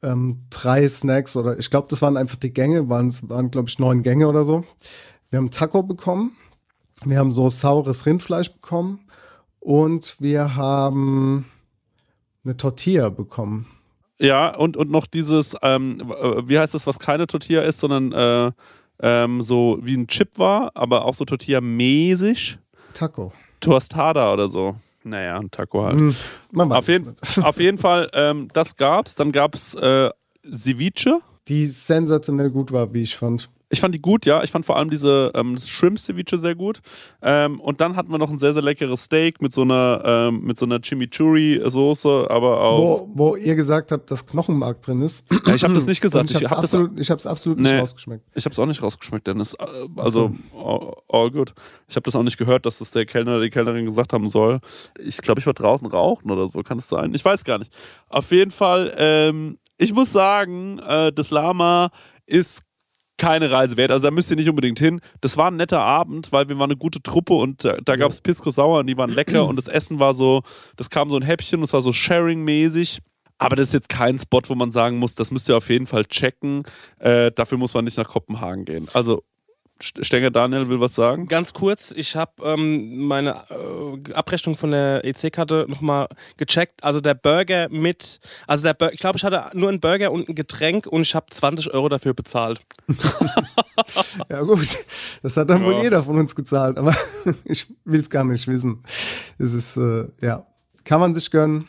ähm, drei Snacks oder ich glaube, das waren einfach die Gänge, waren, es waren glaube ich neun Gänge oder so. Wir haben Taco bekommen, wir haben so saures Rindfleisch bekommen und wir haben eine Tortilla bekommen. Ja, und, und noch dieses, ähm, w- wie heißt das, was keine Tortilla ist, sondern äh, ähm, so wie ein Chip war, aber auch so Tortilla-mäßig. Taco. Tostada oder so. Naja, ein Taco halt. Hm, Auf, jeden, <laughs> auf jeden Fall, ähm, das gab's. Dann gab's äh, Ceviche. Die sensationell gut war, wie ich fand. Ich fand die gut, ja. Ich fand vor allem diese ähm, Shrimp-Ceviche sehr gut. Ähm, und dann hatten wir noch ein sehr, sehr leckeres Steak mit so einer, ähm, mit so einer Chimichurri-Soße, aber auch. Wo, wo ihr gesagt habt, dass Knochenmark drin ist. Ja, ich habe das nicht gesagt. Und ich Ich hab's habe das, absolut, ich hab's absolut Nee. nicht rausgeschmeckt. ich hab's auch nicht rausgeschmeckt, Dennis. Äh, Also, all, all good. Ich habe das auch nicht gehört, dass das der Kellner oder die Kellnerin gesagt haben soll. Ich glaube, ich war draußen rauchen oder so. Kann das sein? Ich weiß gar nicht. Auf jeden Fall, ähm, ich muss sagen, äh, das Lama ist keine Reise wert. Also da müsst ihr nicht unbedingt hin. Das war ein netter Abend, weil wir waren eine gute Truppe und da, da gab es Pisco Sauer und die waren lecker <clears throat> und das Essen war so, das kam so ein Häppchen, das war so Sharing-mäßig. Aber das ist jetzt kein Spot, wo man sagen muss, das müsst ihr auf jeden Fall checken. Äh, dafür muss man nicht nach Kopenhagen gehen. Also, Stenger Daniel will was sagen. Ganz kurz, ich habe ähm, meine äh, Abrechnung von der EC-Karte nochmal gecheckt. Also der Burger mit, also der Bur ich glaube, ich hatte nur einen Burger und ein Getränk und ich habe 20 Euro dafür bezahlt. <laughs> Ja gut, das hat dann wohl Ja. jeder von uns gezahlt, aber <laughs> ich will es gar nicht wissen. Es ist, äh, ja, kann man sich gönnen.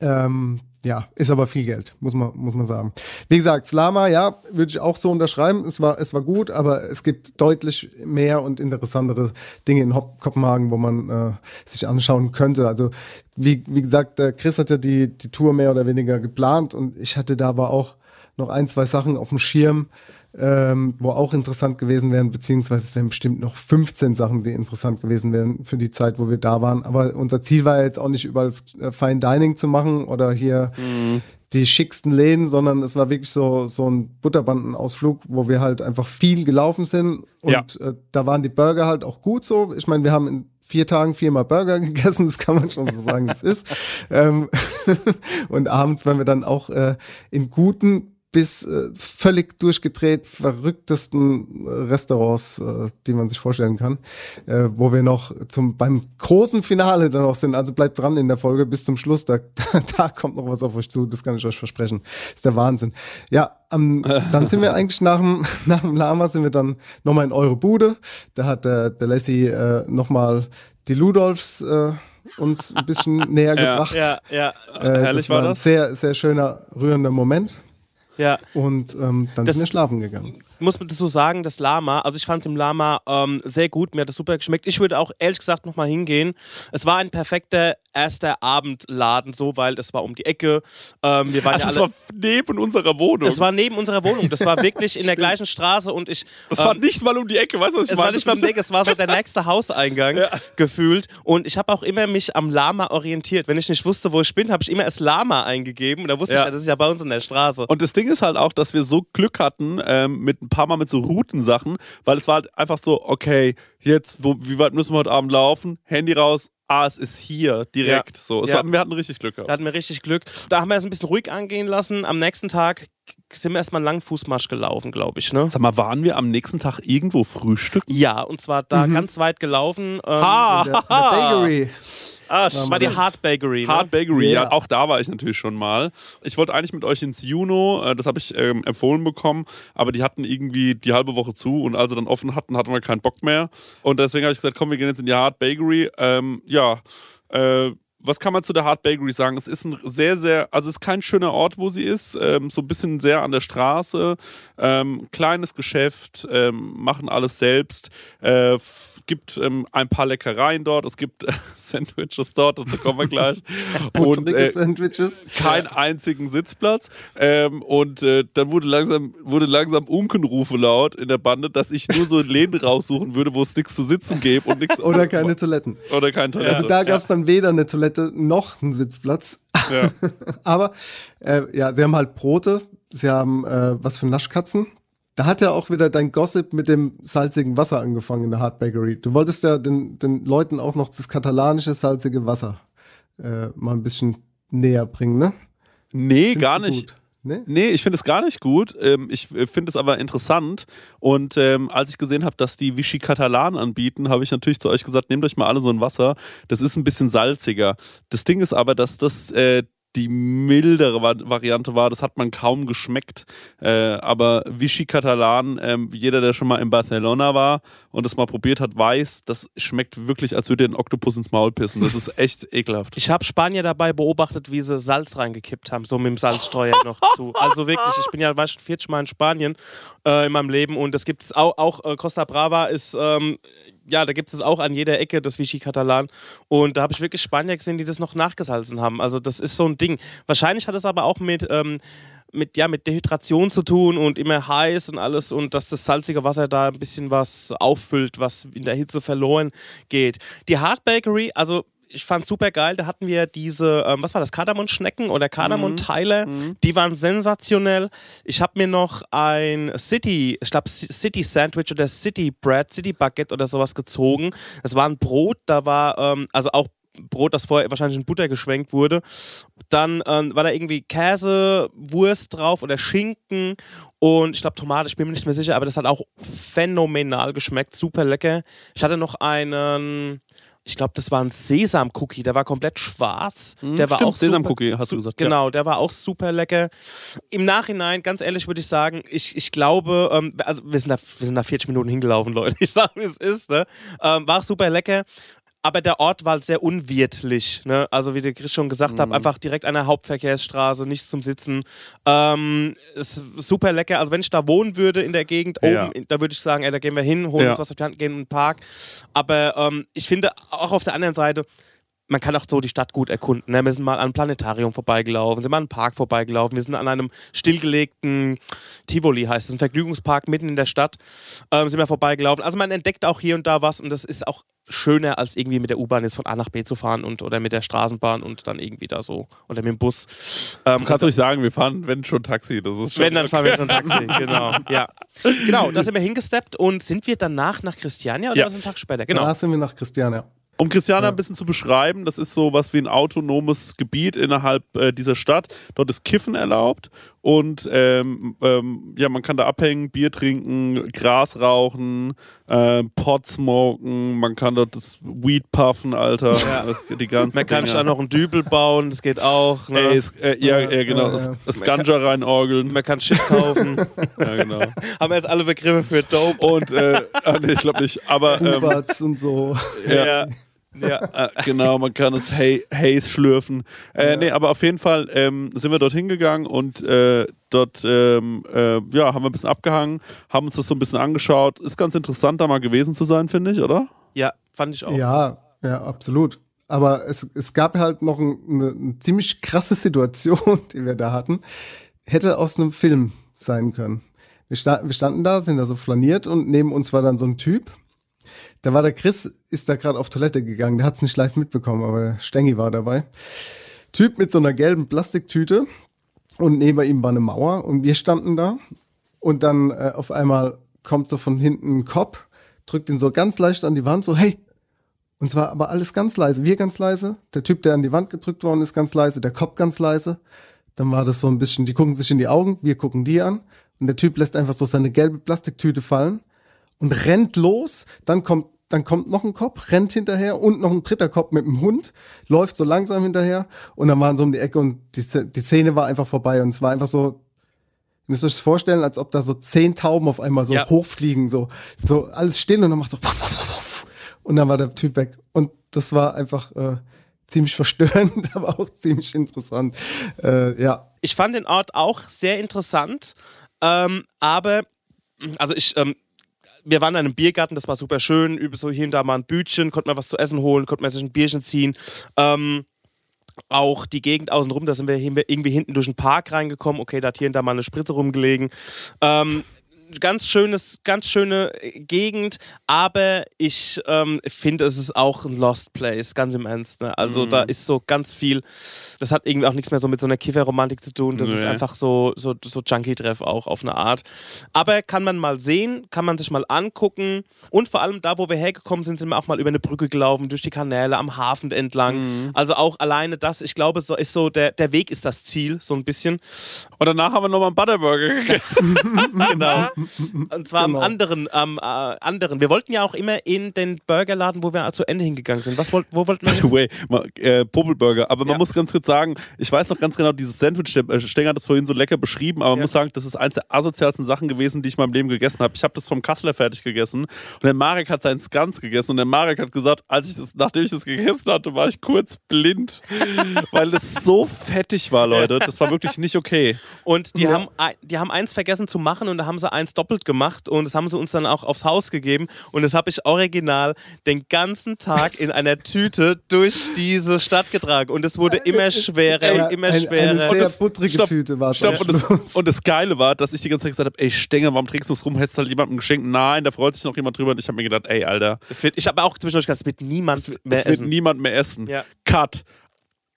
Ähm, ja, ist aber viel Geld, muss man, muss man sagen. Wie gesagt, Slama, ja, würde ich auch so unterschreiben. Es war, es war gut, aber es gibt deutlich mehr und interessantere Dinge in Kopenhagen, wo man äh, sich anschauen könnte. Also, wie, wie gesagt, der Chris hat ja die, die Tour mehr oder weniger geplant und ich hatte da aber auch noch ein, zwei Sachen auf dem Schirm, ähm, wo auch interessant gewesen wären, beziehungsweise es wären bestimmt noch 15 Sachen, die interessant gewesen wären für die Zeit, wo wir da waren. Aber unser Ziel war ja jetzt auch nicht überall äh, Fine Dining zu machen oder hier die schicksten Läden, sondern es war wirklich so, so ein Butterbandenausflug, wo wir halt einfach viel gelaufen sind. Und Ja. äh, da waren die Burger halt auch gut so. Ich meine, wir haben in vier Tagen viermal Burger <laughs> gegessen, das kann man schon so sagen, es ist. Ähm, <laughs> und abends waren wir dann auch äh, in guten bis äh, völlig durchgedreht verrücktesten äh, Restaurants, äh, die man sich vorstellen kann, äh, wo wir noch zum beim großen Finale dann noch sind. Also bleibt dran in der Folge bis zum Schluss. Da, <laughs> da, da kommt noch was auf euch zu. Das kann ich euch versprechen. ist der Wahnsinn. Ja, ähm, <laughs> dann sind wir eigentlich nach dem <laughs> nach dem Lama sind wir dann nochmal in eure Bude. Da hat der, der Lassie äh, nochmal die Ludolfs äh, uns ein bisschen näher gebracht. Ja, ja. Äh, Herrlich das war war ein das. sehr, sehr schöner, rührender Moment. Ja. Und ähm, dann Das- sind wir schlafen gegangen. Muss man das so sagen, das Lama, also ich fand es im Lama ähm, sehr gut, mir hat das super geschmeckt. Ich würde auch ehrlich gesagt nochmal hingehen. Es war ein perfekter erster Abendladen, so, weil das war um die Ecke. Ähm, wir waren Also ja es alle, war neben unserer Wohnung. das war neben unserer Wohnung, das war wirklich in der gleichen Straße und ich. Das war ähm, nicht mal um die Ecke, weißt du, was ich es meine? war nicht beim Deck, es war so der nächste Hauseingang gefühlt. Und ich habe auch immer mich am Lama orientiert. Wenn ich nicht wusste, wo ich bin, habe ich immer das Lama eingegeben. Und da wusste Ja. ich, ja, das ist ja bei uns in der Straße. Und das Ding ist halt auch, dass wir so Glück hatten ähm, mit ein paar Mal mit so Routensachen, weil es war halt einfach so, okay, jetzt, wo, wie weit müssen wir heute Abend laufen? Handy raus, ah, es ist hier, direkt. So, es Ja. war, wir hatten richtig Glück Da gehabt. hatten wir richtig Glück. Da haben wir es ein bisschen ruhig angehen lassen. Am nächsten Tag sind wir erstmal einen langen Fußmarsch gelaufen, glaube ich. Ne? Sag mal, waren wir am nächsten Tag irgendwo frühstücken? Ja, und zwar da ganz weit gelaufen. Ähm, Ha! In der, in der Bakery. Ah, das war die Hard Bakery. Ne? Hard Bakery, Ja. ja, auch da war ich natürlich schon mal. Ich wollte eigentlich mit euch ins Juno, äh, das habe ich ähm, empfohlen bekommen, aber die hatten irgendwie die halbe Woche zu und als sie dann offen hatten, hatten wir keinen Bock mehr. Und deswegen habe ich gesagt, komm, wir gehen jetzt in die Hard Bakery. Ähm, ja, äh, was kann man zu der Hard Bakery sagen? Es ist ein sehr, sehr, also es ist kein schöner Ort, wo sie ist. Ähm, so ein bisschen sehr an der Straße. Ähm, kleines Geschäft, ähm, machen alles selbst. Äh, gibt ähm, ein paar Leckereien dort. Es gibt äh, <laughs> Sandwiches dort, dazu kommen wir gleich. <laughs> und äh, Sandwiches. keinen einzigen Sitzplatz. Ähm, und äh, dann wurde langsam, wurde langsam Unkenrufe laut in der Bande, dass ich nur so Läden <laughs> raussuchen würde, wo es nichts zu sitzen gäbe und nichts. Oder keine Toiletten. Oder keine Toilette. Also da gab es dann weder eine Toilette noch einen Sitzplatz. Ja. <laughs> Aber äh, ja, sie haben halt Brote, sie haben äh, was für Naschkatzen. Da hat ja auch wieder dein Gossip mit dem salzigen Wasser angefangen in der Hard Bakery. Du wolltest ja den, den Leuten auch noch das katalanische salzige Wasser äh, mal ein bisschen näher bringen, ne? Nee, Findest gar nicht. gut? Ne? Nee, ich finde es gar nicht gut. Ähm, ich äh, finde es aber interessant. Und ähm, als ich gesehen habe, dass die Vichy Catalan anbieten, habe ich natürlich zu euch gesagt, nehmt euch mal alle so ein Wasser. Das ist ein bisschen salziger. Das Ding ist aber, dass das äh, die mildere Va- Variante war. Das hat man kaum geschmeckt. Äh, aber Vichy Catalan, ähm, jeder, der schon mal in Barcelona war und das mal probiert hat, weiß, das schmeckt wirklich, als würde einen Oktopus ins Maul pissen. Das ist echt <laughs> ekelhaft. Ich habe Spanier dabei beobachtet, wie sie Salz reingekippt haben, so mit dem Salzstreuer <laughs> noch zu. Also wirklich, ich bin ja war schon 40 Mal in Spanien äh, in meinem Leben und das gibt es auch, auch äh, Costa Brava ist, ähm, ja, da gibt es auch an jeder Ecke das Vichy Catalan und da habe ich wirklich Spanier gesehen, die das noch nachgesalzen haben. Also das ist so ein Ding. Wahrscheinlich hat es aber auch mit... Ähm, mit, ja, mit Dehydration zu tun und immer heiß und alles und dass das salzige Wasser da ein bisschen was auffüllt, was in der Hitze verloren geht. Die Hard Bakery, also ich fand super geil, da hatten wir diese, ähm, was war das, Kardamom-Schnecken oder Kardamom-Teile, die waren sensationell. Ich habe mir noch ein City, ich glaube City Sandwich oder City Bread, City Baguette oder sowas gezogen. Das war ein Brot, da war, ähm, also auch Brot, das vorher wahrscheinlich in Butter geschwenkt wurde. Dann ähm, war da irgendwie Käse, Wurst drauf oder Schinken und ich glaube Tomate, ich bin mir nicht mehr sicher, aber das hat auch phänomenal geschmeckt, super lecker. Ich hatte noch einen, ich glaube, das war ein Sesam-Cookie, der war komplett schwarz. der war stimmt, auch super- Sesam-Cookie, hast du gesagt, ja. Genau, der war auch super lecker. Im Nachhinein, ganz ehrlich, würde ich sagen, ich, ich glaube, ähm, also wir sind, da, wir sind da 40 Minuten hingelaufen, <laughs> Leute. Ich sage, wie es ist. Ne? Ähm, war auch super lecker. Aber der Ort war halt sehr unwirtlich. Ne? Also, wie Chris schon gesagt Mhm. hat, einfach direkt an der Hauptverkehrsstraße, nichts zum Sitzen. Ähm, ist super lecker. Also, wenn ich da wohnen würde in der Gegend, Ja. oben, da würde ich sagen, ey, da gehen wir hin, holen Ja. uns was auf die Hand, gehen in den Park. Aber ähm, ich finde auch auf der anderen Seite, man kann auch so die Stadt gut erkunden. Ne? Wir sind mal an einem Planetarium vorbeigelaufen, sind mal an einem Park vorbeigelaufen, wir sind an einem stillgelegten Tivoli, heißt es, ein Vergnügungspark mitten in der Stadt, ähm, sind wir vorbeigelaufen. Also man entdeckt auch hier und da was und das ist auch schöner, als irgendwie mit der U-Bahn jetzt von A nach B zu fahren und oder mit der Straßenbahn und dann irgendwie da so oder mit dem Bus. Ähm, Du kannst ruhig sagen, wir fahren, wenn schon Taxi. Das ist schon wenn, dann fahren wir schon Taxi, <laughs> genau. Ja. Genau, da sind wir hingesteppt und sind wir danach nach Christiania oder Ja. was einen Tag später? Genau. Da sind wir nach Christiania. Um Christiana ein bisschen zu beschreiben, das ist so was wie ein autonomes Gebiet innerhalb äh, dieser Stadt. Dort ist Kiffen erlaubt und ähm, ähm, ja, man kann da abhängen, Bier trinken, Gras rauchen, äh, Pot smoken, man kann dort das Weed puffen, Alter. Das, die ganzen Man kann auch noch einen Dübel bauen, das geht auch. Ne? Ey, es, äh, ja, ja, genau, ja, das, ja. das Ganja reinorgeln. man kann Shit kaufen. <laughs> Ja, genau. Haben wir jetzt alle Begriffe für Dope. Und, äh, ah, nee, ich glaube nicht, aber ähm, Uberts und so. ja. Ja. Äh, genau, man kann es Hay Haze schlürfen. Äh, Nee, aber auf jeden Fall ähm, sind wir dort hingegangen und äh, dort ähm, äh, ja, haben wir ein bisschen abgehangen, haben uns das so ein bisschen angeschaut. Ist ganz interessant, da mal gewesen zu sein, finde ich, oder? ja, fand ich auch. Ja, ja, absolut. Aber es, es gab halt noch ein, eine, eine ziemlich krasse Situation, <laughs> die wir da hatten. Hätte aus einem Film sein können. Wir, sta wir standen da, sind da so flaniert und neben uns war dann so ein Typ. Da war der Chris, ist da gerade auf Toilette gegangen. Der hat es nicht live mitbekommen, aber Stengi war dabei. Typ mit so einer gelben Plastiktüte und neben ihm war eine Mauer und wir standen da und dann äh, auf einmal kommt so von hinten ein Cop, drückt ihn so ganz leicht an die Wand, so hey, und zwar aber alles ganz leise. Wir ganz leise, der Typ, der an die Wand gedrückt worden ist, ganz leise, der Kopf ganz leise. Dann war das so ein bisschen, die gucken sich in die Augen, wir gucken die an. Und der Typ lässt einfach so seine gelbe Plastiktüte fallen und rennt los. Dann kommt, dann kommt noch ein Kopf, rennt hinterher und noch ein dritter Kopf mit dem Hund, läuft so langsam hinterher. Und dann waren sie um die Ecke und die, die Szene war einfach vorbei. Und es war einfach so, Ihr müsst euch das vorstellen, als ob da so zehn Tauben auf einmal so Ja. hochfliegen, so, so alles still und dann macht so und dann war der Typ weg. Und das war einfach äh, ziemlich verstörend, <laughs> aber auch ziemlich interessant. Äh, ja, Ich fand den Ort auch sehr interessant, ähm, aber also ich, ähm, wir waren in einem Biergarten, das war super schön, über so hier und da mal ein Bütchen, konnte man was zu essen holen, konnte man sich ein Bierchen ziehen. Ähm, auch die Gegend außenrum, da sind wir irgendwie hinten durch den Park reingekommen. Okay, da hat hier und da mal eine Spritze rumgelegen. Ähm, ganz schönes, ganz schöne Gegend, aber ich ähm, finde, es ist auch ein Lost Place, ganz im Ernst. Ne? Also da ist so ganz viel, das hat irgendwie auch nichts mehr so mit so einer Kifferromantik zu tun. Das ist Nee. einfach so, so, so Junkie-Treff auch auf eine Art. Aber kann man mal sehen, kann man sich mal angucken und vor allem da, wo wir hergekommen sind, sind wir auch mal über eine Brücke gelaufen, durch die Kanäle, am Hafen entlang. Also auch alleine das, ich glaube, so ist so, der, der Weg ist das Ziel, so ein bisschen. Und danach haben wir nochmal einen Butterburger gegessen. <laughs> <laughs> Genau. Und zwar Genau. am anderen, am äh, anderen. Wir wollten ja auch immer in den Burgerladen, wo wir zu Ende hingegangen sind. Was wollt, wo wollten wir By the way, mal, äh, Popelburger. Aber man Ja. muss ganz kurz sagen, ich weiß noch ganz genau, dieses Sandwich, der äh, Stenger hat das vorhin so lecker beschrieben, aber man Ja. muss sagen, das ist eins der asozialsten Sachen gewesen, die ich in meinem Leben gegessen habe. Ich habe das vom Kassler fertig gegessen und der Marek hat seinen ganz gegessen und der Marek hat gesagt, als ich das, nachdem ich das gegessen hatte, war ich kurz blind, <laughs> weil es so fettig war, Leute. Das war wirklich nicht okay. Und die, haben, ein- die haben eins vergessen zu machen und da haben sie eins doppelt gemacht und das haben sie uns dann auch aufs Haus gegeben. Und das habe ich original den ganzen Tag in einer Tüte durch diese Stadt getragen. Und es wurde immer schwerer ja und immer ein, schwerer. eine sehr Und das- buttrige stopp, Tüte war es. Stopp, und, das, und das Geile war, dass ich die ganze Zeit gesagt habe, ey Stenger, warum trägst du das rum? Hättest du halt jemandem geschenkt? Nein, da freut sich noch jemand drüber. Und ich habe mir gedacht, ey, Alter, Das wird, ich habe auch zwischendurch gesagt, es wird niemand mehr es wird essen. niemand mehr essen. Ja. Cut.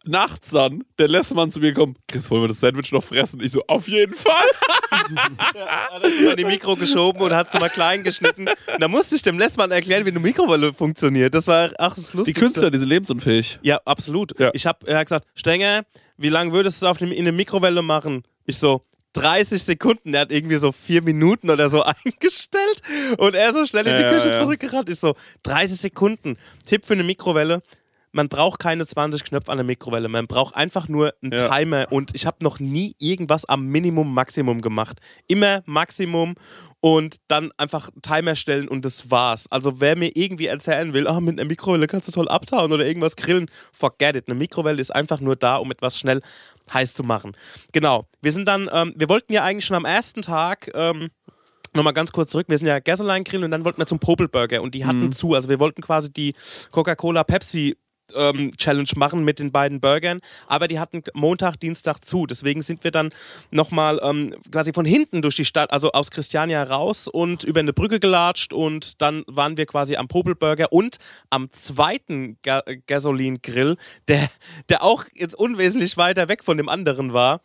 Nachts dann, der Lessmann zu mir kommt, Chris, wollen wir das Sandwich noch fressen? Ich so, auf jeden Fall. <laughs> <laughs> hat er mal in die Mikro geschoben und hat es mal klein geschnitten. Und da musste ich dem Lessmann erklären, wie eine Mikrowelle funktioniert. Das war ach, das Die Lustigste. Künstler, die sind lebensunfähig. Ja, absolut. Ja. Ich habe er hat gesagt, Stenger, wie lange würdest du es auf dem, in der Mikrowelle machen? Ich so, 30 Sekunden. Er hat irgendwie so vier Minuten oder so <laughs> eingestellt und er so schnell in die Ja, Küche ja. zurückgerannt. Ich so, 30 Sekunden. Tipp für eine Mikrowelle. Man braucht keine 20 Knöpfe an der Mikrowelle. Man braucht einfach nur einen Ja. Timer. Und ich habe noch nie irgendwas am Minimum, Maximum gemacht. Immer Maximum und dann einfach Timer stellen und das war's. Also wer mir irgendwie erzählen will, ah, mit einer Mikrowelle kannst du toll abtauen oder irgendwas grillen, forget it. Eine Mikrowelle ist einfach nur da, um etwas schnell heiß zu machen. Genau. Wir sind dann, ähm, wir wollten ja eigentlich schon am ersten Tag ähm, Nochmal ganz kurz zurück, wir sind ja Gasoline grillen und dann wollten wir zum Popelburger und die hatten zu. Also wir wollten quasi die Coca-Cola Pepsi Challenge machen mit den beiden Burgern, aber die hatten Montag, Dienstag zu. Deswegen sind wir dann nochmal ähm, quasi von hinten durch die Stadt, also aus Christiania raus und über eine Brücke gelatscht und dann waren wir quasi am Popelburger und am zweiten Ga Gasoline Grill, der, der auch jetzt unwesentlich weiter weg von dem anderen war.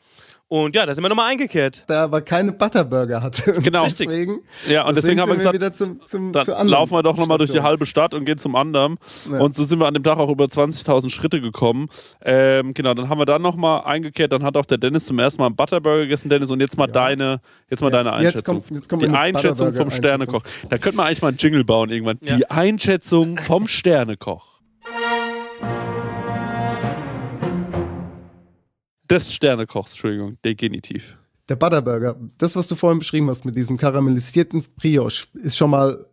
Und ja, da sind wir nochmal eingekehrt. Da aber keine Butterburger hatte. <laughs> Genau. Deswegen, Ja, und deswegen haben wir gesagt, wieder zum, zum, Dann laufen wir doch nochmal durch die halbe Stadt und gehen zum anderen. Ja. Und so sind wir an dem Tag auch über 20.000 Schritte gekommen. Ähm, genau, dann haben wir dann nochmal eingekehrt. Dann hat auch der Dennis zum ersten Mal einen Butterburger gegessen. Dennis, und jetzt mal deine, jetzt mal Ja, deine jetzt Einschätzung. kommt- jetzt kommt die Einschätzung vom. Sternekoch. Da könnte man eigentlich mal einen Jingle bauen irgendwann. Die Einschätzung vom <laughs> Sternekoch. Des Sternekochs, Entschuldigung, der Genitiv. Der Butterburger, das, was du vorhin beschrieben hast mit diesem karamellisierten Brioche, ist schon mal,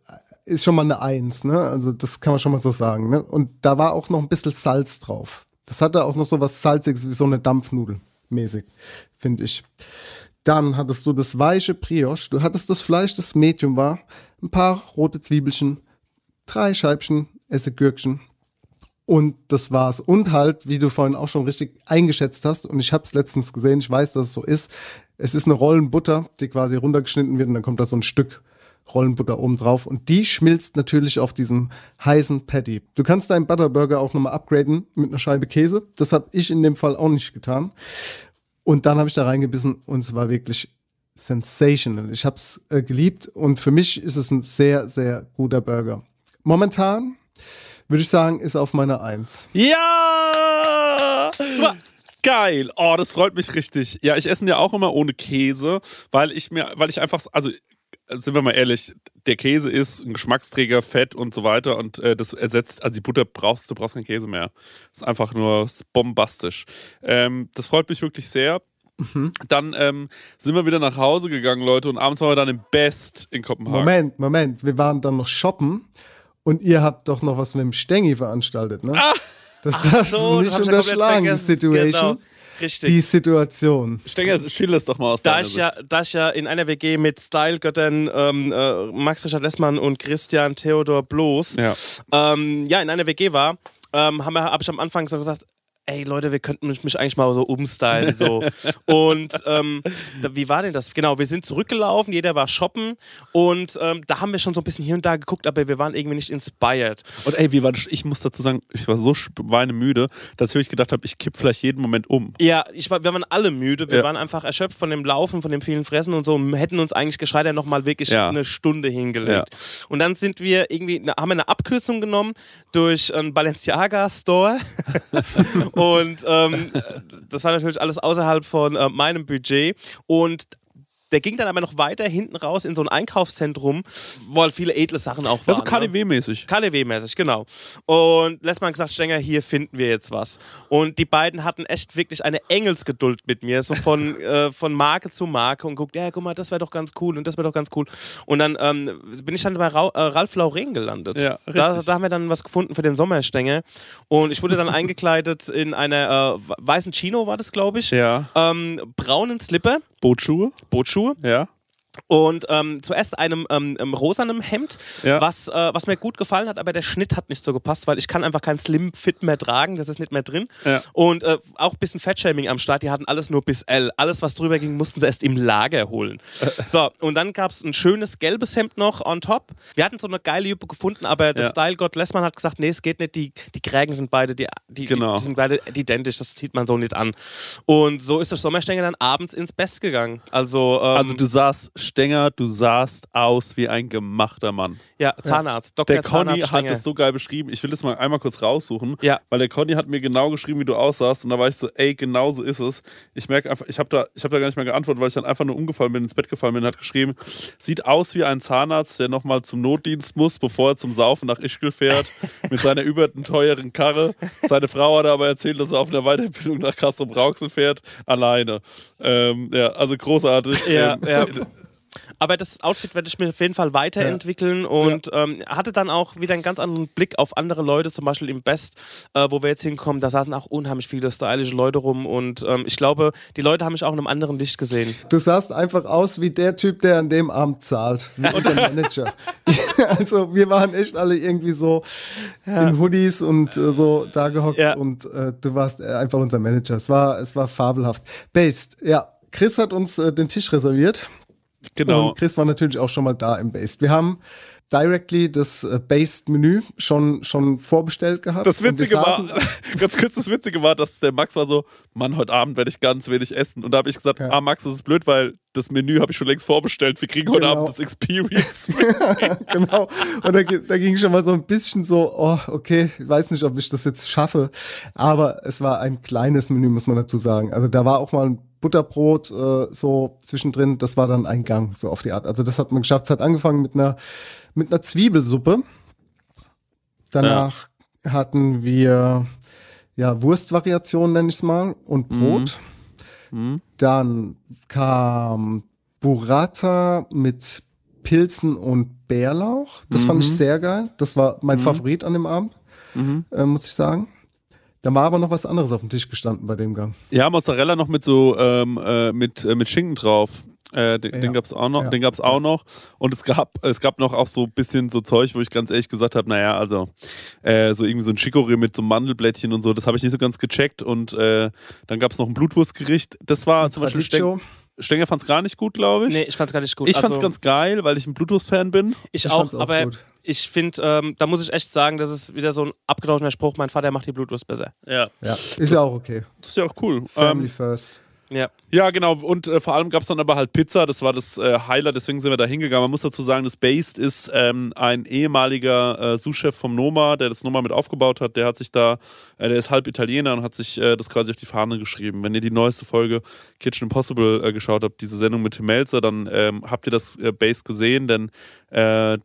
ist schon mal eine Eins, ne? Also das kann man schon mal so sagen, ne? Und da war auch noch ein bisschen Salz drauf. Das hatte auch noch so was Salziges wie so eine Dampfnudel mäßig, finde ich. Dann hattest du das weiche Brioche, du hattest das Fleisch, das Medium war, ein paar rote Zwiebelchen, drei Scheibchen Essiggürkchen, und das war's. Und halt, wie du vorhin auch schon richtig eingeschätzt hast, und ich habe es letztens gesehen, ich weiß, dass es so ist, es ist eine Rollenbutter, die quasi runtergeschnitten wird und dann kommt da so ein Stück Rollenbutter oben drauf und die schmilzt natürlich auf diesem heißen Patty. Du kannst deinen Butterburger auch nochmal upgraden mit einer Scheibe Käse. Das habe ich in dem Fall auch nicht getan. Und dann habe ich da reingebissen und es war wirklich sensational. Ich habe es äh, geliebt und für mich ist es ein sehr, sehr guter Burger. Momentan würde ich sagen, ist auf meiner Eins. Ja! Geil. Oh, das freut mich richtig. Ja, ich esse ja auch immer ohne Käse, weil ich mir, weil ich einfach, also sind wir mal ehrlich, der Käse ist ein Geschmacksträger, Fett und so weiter und äh, das ersetzt, also die Butter brauchst du brauchst keinen Käse mehr. Das ist einfach nur ist bombastisch. Ähm, das freut mich wirklich sehr. Dann ähm, sind wir wieder nach Hause gegangen, Leute, und abends waren wir dann im Best in Kopenhagen. Moment, Moment. Wir waren dann noch shoppen und ihr habt doch noch was mit dem Stengi veranstaltet, ne? Das darfst so, nicht unterschlagen, die. Situation. Genau, richtig. Die Situation. Stenger, schilder es doch mal aus Da deiner ich, Sicht. ja, da ich ja in einer WG mit Style-Göttern ähm, äh, Max Richard Lessmann und Christian Theodor Bloß Ja. ähm, ja, in einer WG war, ähm, habe hab ich am Anfang so gesagt, ey Leute, wir könnten mich, mich eigentlich mal so umstylen. So. <laughs> und ähm, da, wie war denn das? Genau, wir sind zurückgelaufen, jeder war shoppen und ähm, da haben wir schon so ein bisschen hier und da geguckt, aber wir waren irgendwie nicht inspired. Und ey, wir waren, ich muss dazu sagen, ich war so schweinemüde, dass ich wirklich gedacht habe, ich kipp vielleicht jeden Moment um. Ja, ich war, wir waren alle müde, wir Ja. waren einfach erschöpft von dem Laufen, von dem vielen Fressen und so und hätten uns eigentlich gescheit noch mal wirklich Ja. eine Stunde hingelegt. Und dann sind wir irgendwie, haben wir eine Abkürzung genommen durch einen Balenciaga Store <laughs> und ähm, das war natürlich alles außerhalb von äh, meinem Budget. Und der ging dann aber noch weiter hinten raus in so ein Einkaufszentrum, wo halt viele edle Sachen auch waren. Also ne? KDW-mäßig. KDW-mäßig, genau. Und Lessmann gesagt, Stenger, hier finden wir jetzt was. Und die beiden hatten echt wirklich eine Engelsgeduld mit mir, so von, <laughs> äh, von Marke zu Marke und guckt, ja, guck mal, das wäre doch ganz cool und das wäre doch ganz cool. Und dann ähm, bin ich dann bei Ra äh, Ralf Lauren gelandet. Ja, da, richtig. da haben wir dann was gefunden für den Sommerstänger. Und ich wurde dann <laughs> eingekleidet in einer äh, weißen Chino, war das, glaube ich. Ja. Ähm, braunen Slipper, Bootschuhe. Bootschuhe Ja. Und ähm, zuerst einem ähm, ähm, rosanem Hemd, Ja. was, äh, was mir gut gefallen hat, aber der Schnitt hat nicht so gepasst, weil ich kann einfach kein Slim Fit mehr tragen, das ist nicht mehr drin. Ja. Und äh, auch ein bisschen Fettshaming am Start, die hatten alles nur bis L. Alles, was drüber ging, mussten sie erst im Lager holen. <laughs> so, und dann gab es ein schönes gelbes Hemd noch on top. Wir hatten so eine geile Juppe gefunden, aber der Ja. Style-Gott Lessmann hat gesagt, nee, es geht nicht, die, die Krägen sind beide, die, die, Genau. die, die sind beide identisch, das zieht man so nicht an. Und so ist der Sommerstänger dann abends ins Best gegangen. Also, ähm, Also du sahst, Stenger, du sahst aus wie ein gemachter Mann. Ja, Zahnarzt. Dr. Der Conny hat das so geil beschrieben. Ich will das mal einmal kurz raussuchen. Ja. Weil der Conny hat mir genau geschrieben, wie du aussahst. Und da war ich so, ey, genau so ist es. Ich merke einfach, ich habe da, ich hab da gar nicht mehr geantwortet, weil ich dann einfach nur umgefallen bin, ins Bett gefallen bin und hat geschrieben, sieht aus wie ein Zahnarzt, der nochmal zum Notdienst muss, bevor er zum Saufen nach Ischgl fährt, <laughs> mit seiner überten teuren Karre. Seine Frau hat aber erzählt, dass er auf einer Weiterbildung nach Castro Brauxel fährt, alleine. Ähm, ja, also großartig. Ja, ähm, ja. <laughs> Aber das Outfit werde ich mir auf jeden Fall weiterentwickeln und ähm, hatte dann auch wieder einen ganz anderen Blick auf andere Leute, zum Beispiel im Best, äh, wo wir jetzt hinkommen. Da saßen auch unheimlich viele stylische Leute rum und ähm, ich glaube, die Leute haben mich auch in einem anderen Licht gesehen. Du sahst einfach aus wie der Typ, der an dem Abend zahlt, wie <laughs> unser Manager. <laughs> also wir waren echt alle irgendwie so in Hoodies und äh, so da gehockt Ja. und äh, du warst äh, einfach unser Manager. Es war, es war fabelhaft. Based, ja. Chris hat uns äh, den Tisch reserviert. Genau. Und Chris war natürlich auch schon mal da im Based. Wir haben directly das äh, Based-Menü schon, schon vorbestellt gehabt. Das Witzige war, <laughs> ganz kurz, das Witzige war, dass der Max war so, Mann, heute Abend werde ich ganz wenig essen. Und da habe ich gesagt, Ja. ah Max, das ist blöd, weil das Menü habe ich schon längst vorbestellt. Wir kriegen heute Genau. Abend das Experience. <laughs> genau. Und da, da ging schon mal so ein bisschen so, oh, okay, ich weiß nicht, ob ich das jetzt schaffe. Aber es war ein kleines Menü, muss man dazu sagen. Also da war auch mal ein Butterbrot äh, so zwischendrin. Das war dann ein Gang, so auf die Art. Also das hat man geschafft. Es hat angefangen mit einer, mit einer Zwiebelsuppe. Danach hatten wir ja Wurstvariation, nenne ich es mal, und Brot. Dann kam Burrata mit Pilzen und Bärlauch. Das fand ich sehr geil. Das war mein Favorit an dem Abend, äh, muss ich sagen. Da war aber noch was anderes auf dem Tisch gestanden bei dem Gang. ja, Mozzarella noch mit so, ähm, äh, mit, äh, mit Schinken drauf. Äh, den, Ja. den gab's auch noch, Ja. den gab's auch noch. Und es gab, es gab noch auch so ein bisschen so Zeug, wo ich ganz ehrlich gesagt habe, naja, also äh, so irgendwie so ein Chicorée mit so Mandelblättchen und so, das habe ich nicht so ganz gecheckt. Und äh, dann gab's noch ein Blutwurstgericht. Das war zum Beispiel Radicchio. Stenger, Stenger fand's gar nicht gut, glaube ich. Nee, ich fand's gar nicht gut. ich fand's Also, ganz geil, weil ich ein Blutwurst-Fan bin. Ich, Ich auch, auch aber gut. Ich finde, ähm, da muss ich echt sagen, das ist wieder so ein abgedroschener Spruch, mein Vater macht die Blutwurst besser. Ja. Ja, ist ja auch okay. Das ist ja auch cool. Family Ähm, first. Ja. Ja, genau. Und äh, vor allem gab es dann aber halt Pizza. Das war das äh, Highlight, deswegen sind wir da hingegangen. Man muss dazu sagen, das Based ist ähm, ein ehemaliger äh, Sous-Chef vom Noma, der das Noma mit aufgebaut hat. Der hat sich da, äh, der ist halb Italiener und hat sich äh, das quasi auf die Fahne geschrieben. Wenn ihr die neueste Folge Kitchen Impossible äh, geschaut habt, diese Sendung mit Tim Melzer, dann ähm, habt ihr das äh, Based gesehen, denn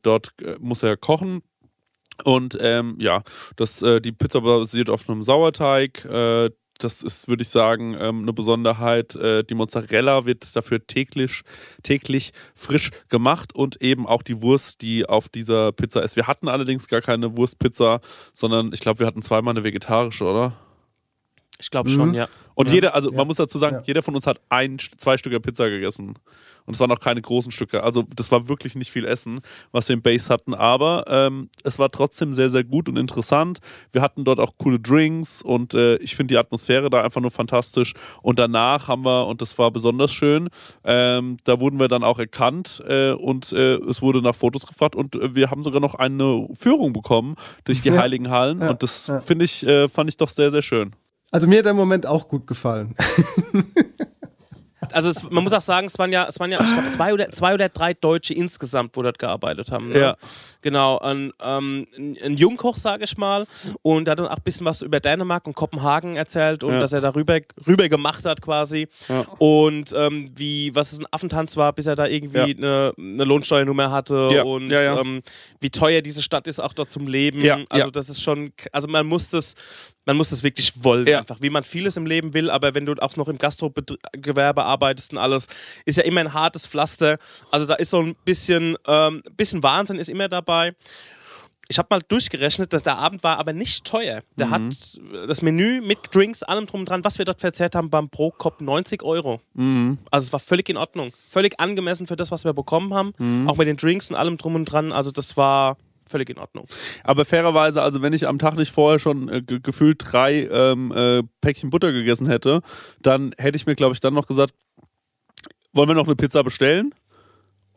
dort muss er kochen. Und ähm, ja, das, äh, die Pizza basiert auf einem Sauerteig. Äh, das ist, würde ich sagen, ähm, eine Besonderheit. Äh, die Mozzarella wird dafür täglich, täglich frisch gemacht und eben auch die Wurst, die auf dieser Pizza ist. Wir hatten allerdings gar keine Wurstpizza, sondern ich glaube, wir hatten zweimal eine vegetarische, oder? Ich glaube schon, ja. Und Ja. jeder, also man muss dazu sagen, Ja. jeder von uns hat ein, zwei Stücke Pizza gegessen. Und es waren auch keine großen Stücke. Also das war wirklich nicht viel Essen, was wir im Base hatten. Aber ähm, es war trotzdem sehr, sehr gut und interessant. Wir hatten dort auch coole Drinks und äh, ich finde die Atmosphäre da einfach nur fantastisch. Und danach haben wir, und das war besonders schön, ähm, da wurden wir dann auch erkannt äh, und äh, es wurde nach Fotos gefragt und äh, wir haben sogar noch eine Führung bekommen durch die Ja. Heiligen Hallen. Ja. Und das Ja. finde ich, äh, fand ich doch sehr, sehr schön. Also mir hat der Moment auch gut gefallen. Also es, man muss auch sagen, es waren ja, es waren ja ich glaub, zwei, oder, zwei oder drei Deutsche insgesamt, wo dort gearbeitet haben. Ne? Ja. Genau, ein, ähm, ein Jungkoch, sage ich mal. Und der hat dann auch ein bisschen was über Dänemark und Kopenhagen erzählt und Ja. dass er da rüber, rüber gemacht hat quasi. Ja. Und ähm, wie, was es ein Affentanz war, bis er da irgendwie Ja. eine, eine Lohnsteuernummer hatte Ja, und ja, ja. Ähm, wie teuer diese Stadt ist, auch dort zum Leben. Ja, Also ja. das ist schon, also man muss das, man muss das wirklich wollen, Ja. einfach, wie man vieles im Leben will, aber wenn du auch noch im Gastrogewerbe arbeitest und alles, ist ja immer ein hartes Pflaster. Also da ist so ein bisschen, ähm, bisschen Wahnsinn ist immer dabei. Ich habe mal durchgerechnet, dass der Abend war aber nicht teuer. Der Mhm. hat das Menü mit Drinks, allem drum und dran, was wir dort verzehrt haben, beim pro Kopf 90 Euro. Mhm. Also es war völlig in Ordnung. Völlig angemessen für das, was wir bekommen haben. Mhm. Auch mit den Drinks und allem drum und dran. Also das war völlig in Ordnung. Aber fairerweise, also wenn ich am Tag nicht vorher schon äh, ge gefühlt drei ähm, äh, Päckchen Butter gegessen hätte, dann hätte ich mir, glaube ich, dann noch gesagt, wollen wir noch eine Pizza bestellen?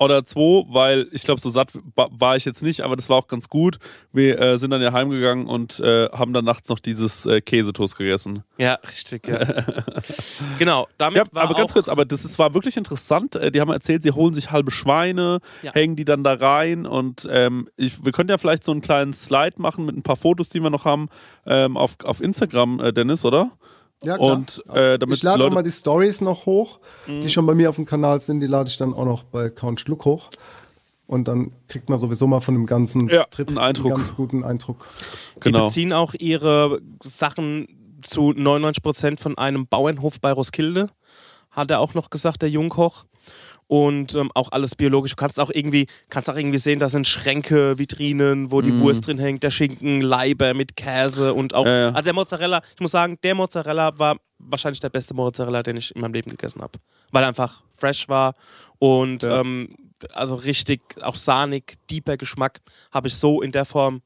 Oder zwei, weil ich glaube, so satt wa- war ich jetzt nicht, aber das war auch ganz gut. Wir äh, sind dann ja heimgegangen und äh, haben dann nachts noch dieses äh, Käsetoast gegessen. Ja, richtig, ja. <laughs> genau, damit Ja, war aber ganz kurz, aber das ist, war wirklich interessant. Äh, Die haben erzählt, sie holen sich halbe Schweine, Ja. hängen die dann da rein und ähm, ich, wir können ja vielleicht so einen kleinen Slide machen mit ein paar Fotos, die wir noch haben ähm, auf, auf Instagram, äh, Dennis, oder? Ja, klar. Und äh, damit ich lade auch mal die Stories noch hoch, die schon bei mir auf dem Kanal sind. Die lade ich dann auch noch bei Count Schluck hoch. Und dann kriegt man sowieso mal von dem ganzen Ja, Trip einen Eindruck. ganz guten Eindruck. die genau. beziehen auch ihre Sachen zu 99% von einem Bauernhof bei Roskilde, hat er auch noch gesagt, der Jungkoch. Und ähm, auch alles biologisch. Du kannst auch irgendwie, kannst auch irgendwie sehen, da sind Schränke, Vitrinen, wo die Wurst drin hängt, der Schinken, Leiber mit Käse und auch. Ja. Also der Mozzarella, ich muss sagen, der Mozzarella war wahrscheinlich der beste Mozzarella, den ich in meinem Leben gegessen habe. Weil er einfach fresh war und Ja. ähm, also richtig auch sahnig, deeper Geschmack habe ich so in der Form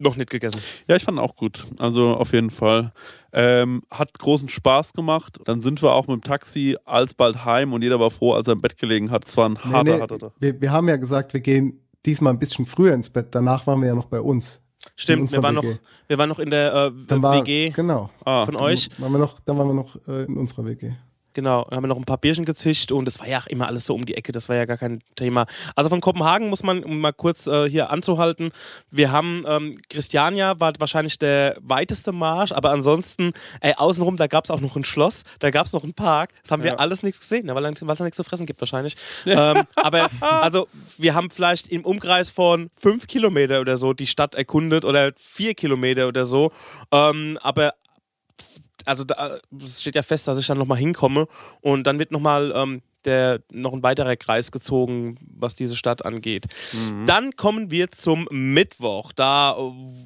noch nicht gegessen. Ja, ich fand auch gut. Also auf jeden Fall. Ähm, hat großen Spaß gemacht. Dann sind wir auch mit dem Taxi alsbald heim und jeder war froh, als er im Bett gelegen hat. Es war ein Nee, harter, nee, harter Tag. wir, wir haben ja gesagt, wir gehen diesmal ein bisschen früher ins Bett. Danach waren wir ja noch bei uns. Stimmt, wir waren, noch, wir waren noch in der äh, Dann war, WG Genau. Ah, von euch. Waren wir noch, dann waren wir noch äh, in unserer WG. Genau, dann haben wir noch ein paar Bierchen gezischt und das war ja auch immer alles so um die Ecke, das war ja gar kein Thema. Also von Kopenhagen muss man, um mal kurz äh, hier anzuhalten, wir haben, ähm, Christiania war wahrscheinlich der weiteste Marsch, aber ansonsten, ey, außenrum, da gab es auch noch ein Schloss, da gab es noch einen Park, das haben wir Ja. alles nichts gesehen, ne, weil es da nichts zu fressen gibt wahrscheinlich. ähm, aber <laughs> also wir haben vielleicht im Umkreis von fünf Kilometer oder so die Stadt erkundet oder vier Kilometer oder so, ähm, aber also da es steht ja fest, dass ich dann nochmal hinkomme und dann wird nochmal ähm, der noch ein weiterer Kreis gezogen, was diese Stadt angeht. Dann kommen wir zum Mittwoch. Da,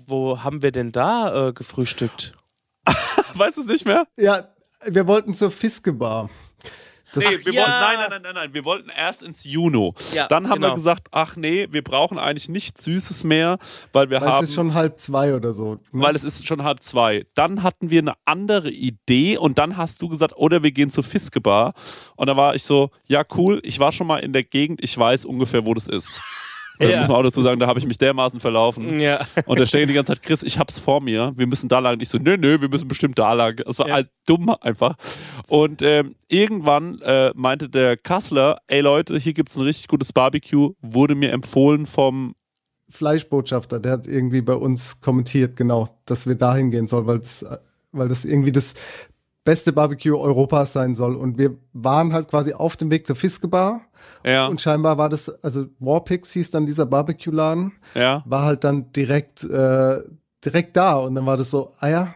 wo haben wir denn da äh, gefrühstückt? <laughs> Weißt du es nicht mehr? Ja, wir wollten zur Fiskebar. Das, Nee, wir ja. wollten, nein, nein, nein, nein, nein. Wir wollten erst ins Juno. Ja, Dann haben genau. wir gesagt, ach nee, wir brauchen eigentlich nichts Süßes mehr, weil wir weil haben. es ist schon halb zwei oder so. Ne? weil es ist schon halb zwei. Dann hatten wir eine andere Idee und dann hast du gesagt, oder wir gehen zur Fiskebar. Und da war ich so, ja cool, ich war schon mal in der Gegend, ich weiß ungefähr, wo das ist. Da Ja. muss man auch dazu sagen, da habe ich mich dermaßen verlaufen. Ja. Und der Stengel die ganze Zeit, Chris, ich hab's vor mir, wir müssen da lang. Und ich so, nö, nö, wir müssen bestimmt da lang. Das war Ja. halt dumm einfach. Und ähm, irgendwann äh, meinte der Kassler, ey Leute, hier gibt's ein richtig gutes Barbecue, wurde mir empfohlen vom Fleischbotschafter, der hat irgendwie bei uns kommentiert, genau, dass wir dahin gehen sollen, weil es- weil das irgendwie das beste Barbecue Europas sein soll. Und wir waren halt quasi auf dem Weg zur Fiskebar. ja, Und scheinbar war das, also Warpix hieß dann dieser Barbecue-Laden, ja. war halt dann direkt, äh, direkt da. Und dann war das so, ah ja,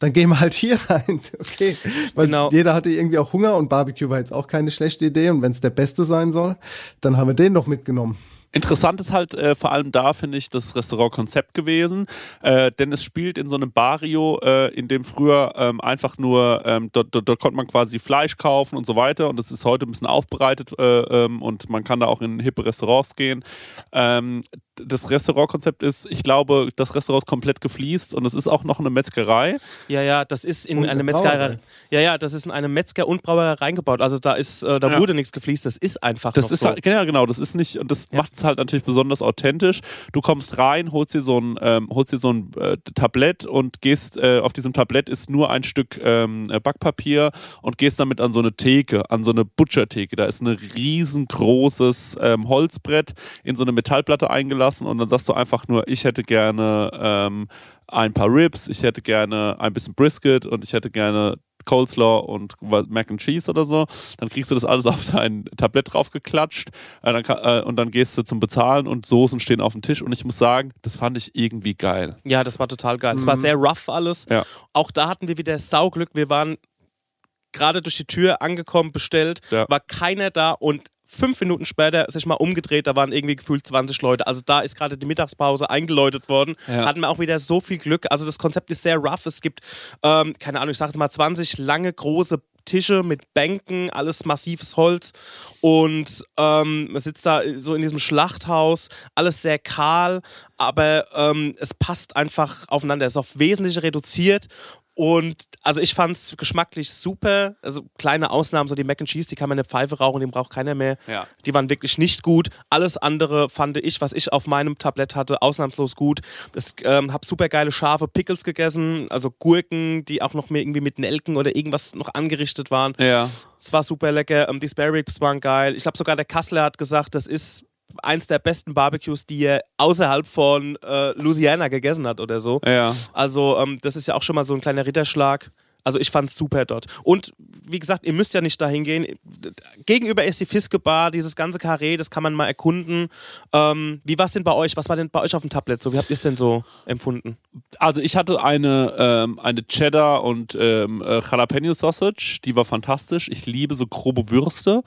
dann gehen wir halt hier <laughs> rein. Okay. Weil Genau. jeder hatte irgendwie auch Hunger und Barbecue war jetzt auch keine schlechte Idee. Und wenn es der beste sein soll, dann haben wir den noch mitgenommen. Interessant ist halt äh, vor allem da, finde ich, das Restaurantkonzept gewesen, äh, denn es spielt in so einem Barrio, äh, in dem früher ähm, einfach nur, ähm, dort, dort, dort konnte man quasi Fleisch kaufen und so weiter und das ist heute ein bisschen aufbereitet äh, ähm, und man kann da auch in hippe Restaurants gehen. Ähm, das Restaurantkonzept ist, ich glaube, das Restaurant ist komplett gefliest und es ist auch noch eine Metzgerei. Ja, ja, das ist in eine eine Metzgerei. Ja, ja, das ist in eine Metzger und Brauerei reingebaut. Also da ist, äh, da Ja. wurde nichts gefliest, das ist einfach Das noch ist so. halt, ja genau, das ist nicht, und das macht es halt natürlich besonders authentisch. Du kommst rein, holst dir so ein, ähm, holst dir so ein äh, Tablett und gehst, äh, auf diesem Tablett ist nur ein Stück ähm, äh, Backpapier und gehst damit an so eine Theke, an so eine Butchertheke. Da ist ein riesengroßes ähm, Holzbrett in so eine Metallplatte eingelassen und dann sagst du einfach nur, ich hätte gerne ähm, ein paar Ribs, ich hätte gerne ein bisschen Brisket und ich hätte gerne Coleslaw und Mac and Cheese oder so. Dann kriegst du das alles <laughs> auf dein Tablett draufgeklatscht äh, dann, äh, und dann gehst du zum Bezahlen und Soßen stehen auf dem Tisch. Und ich muss sagen, das fand ich irgendwie geil. Ja, das war total geil. Es war sehr rough alles. Ja. Auch da hatten wir wieder Sauglück. Wir waren gerade durch die Tür angekommen, bestellt, Ja. war keiner da und fünf Minuten später sich mal umgedreht, da waren irgendwie gefühlt 20 Leute. Also da ist gerade die Mittagspause eingeläutet worden. Ja. Hatten wir auch wieder so viel Glück. Also das Konzept ist sehr rough. Es gibt, ähm, keine Ahnung, ich sage jetzt mal 20 lange, große Tische mit Bänken, alles massives Holz und ähm, man sitzt da so in diesem Schlachthaus, alles sehr kahl, aber ähm, es passt einfach aufeinander. Es ist auf Wesentliche reduziert und also ich fand es geschmacklich super. Also kleine Ausnahmen, so die Mac and Cheese, die kann man in der Pfeife rauchen, die braucht keiner mehr. Ja. Die waren wirklich nicht gut. Alles andere fand ich, was ich auf meinem Tablett hatte, ausnahmslos gut. Ich ähm, habe super geile scharfe Pickles gegessen, also Gurken, die auch noch mehr irgendwie mit Nelken oder irgendwas noch angerichtet waren. Ja. Es war super lecker. Ähm, die Spare Ribs waren geil. Ich glaube sogar der Kassler hat gesagt, das ist eins der besten Barbecues, die er außerhalb von äh, Louisiana gegessen hat oder so. Ja. Also ähm, das ist ja auch schon mal so ein kleiner Ritterschlag. Also ich fand's super dort. Und wie gesagt, ihr müsst ja nicht dahin gehen. Gegenüber ist die Fiske Bar, dieses ganze Karree, das kann man mal erkunden. Ähm, wie war es denn bei euch? Was war denn bei euch auf dem Tablet so? Wie habt ihr es denn so empfunden? Also ich hatte eine, ähm, eine Cheddar und ähm, äh, Jalapeno Sausage, die war fantastisch. Ich liebe so grobe Würste.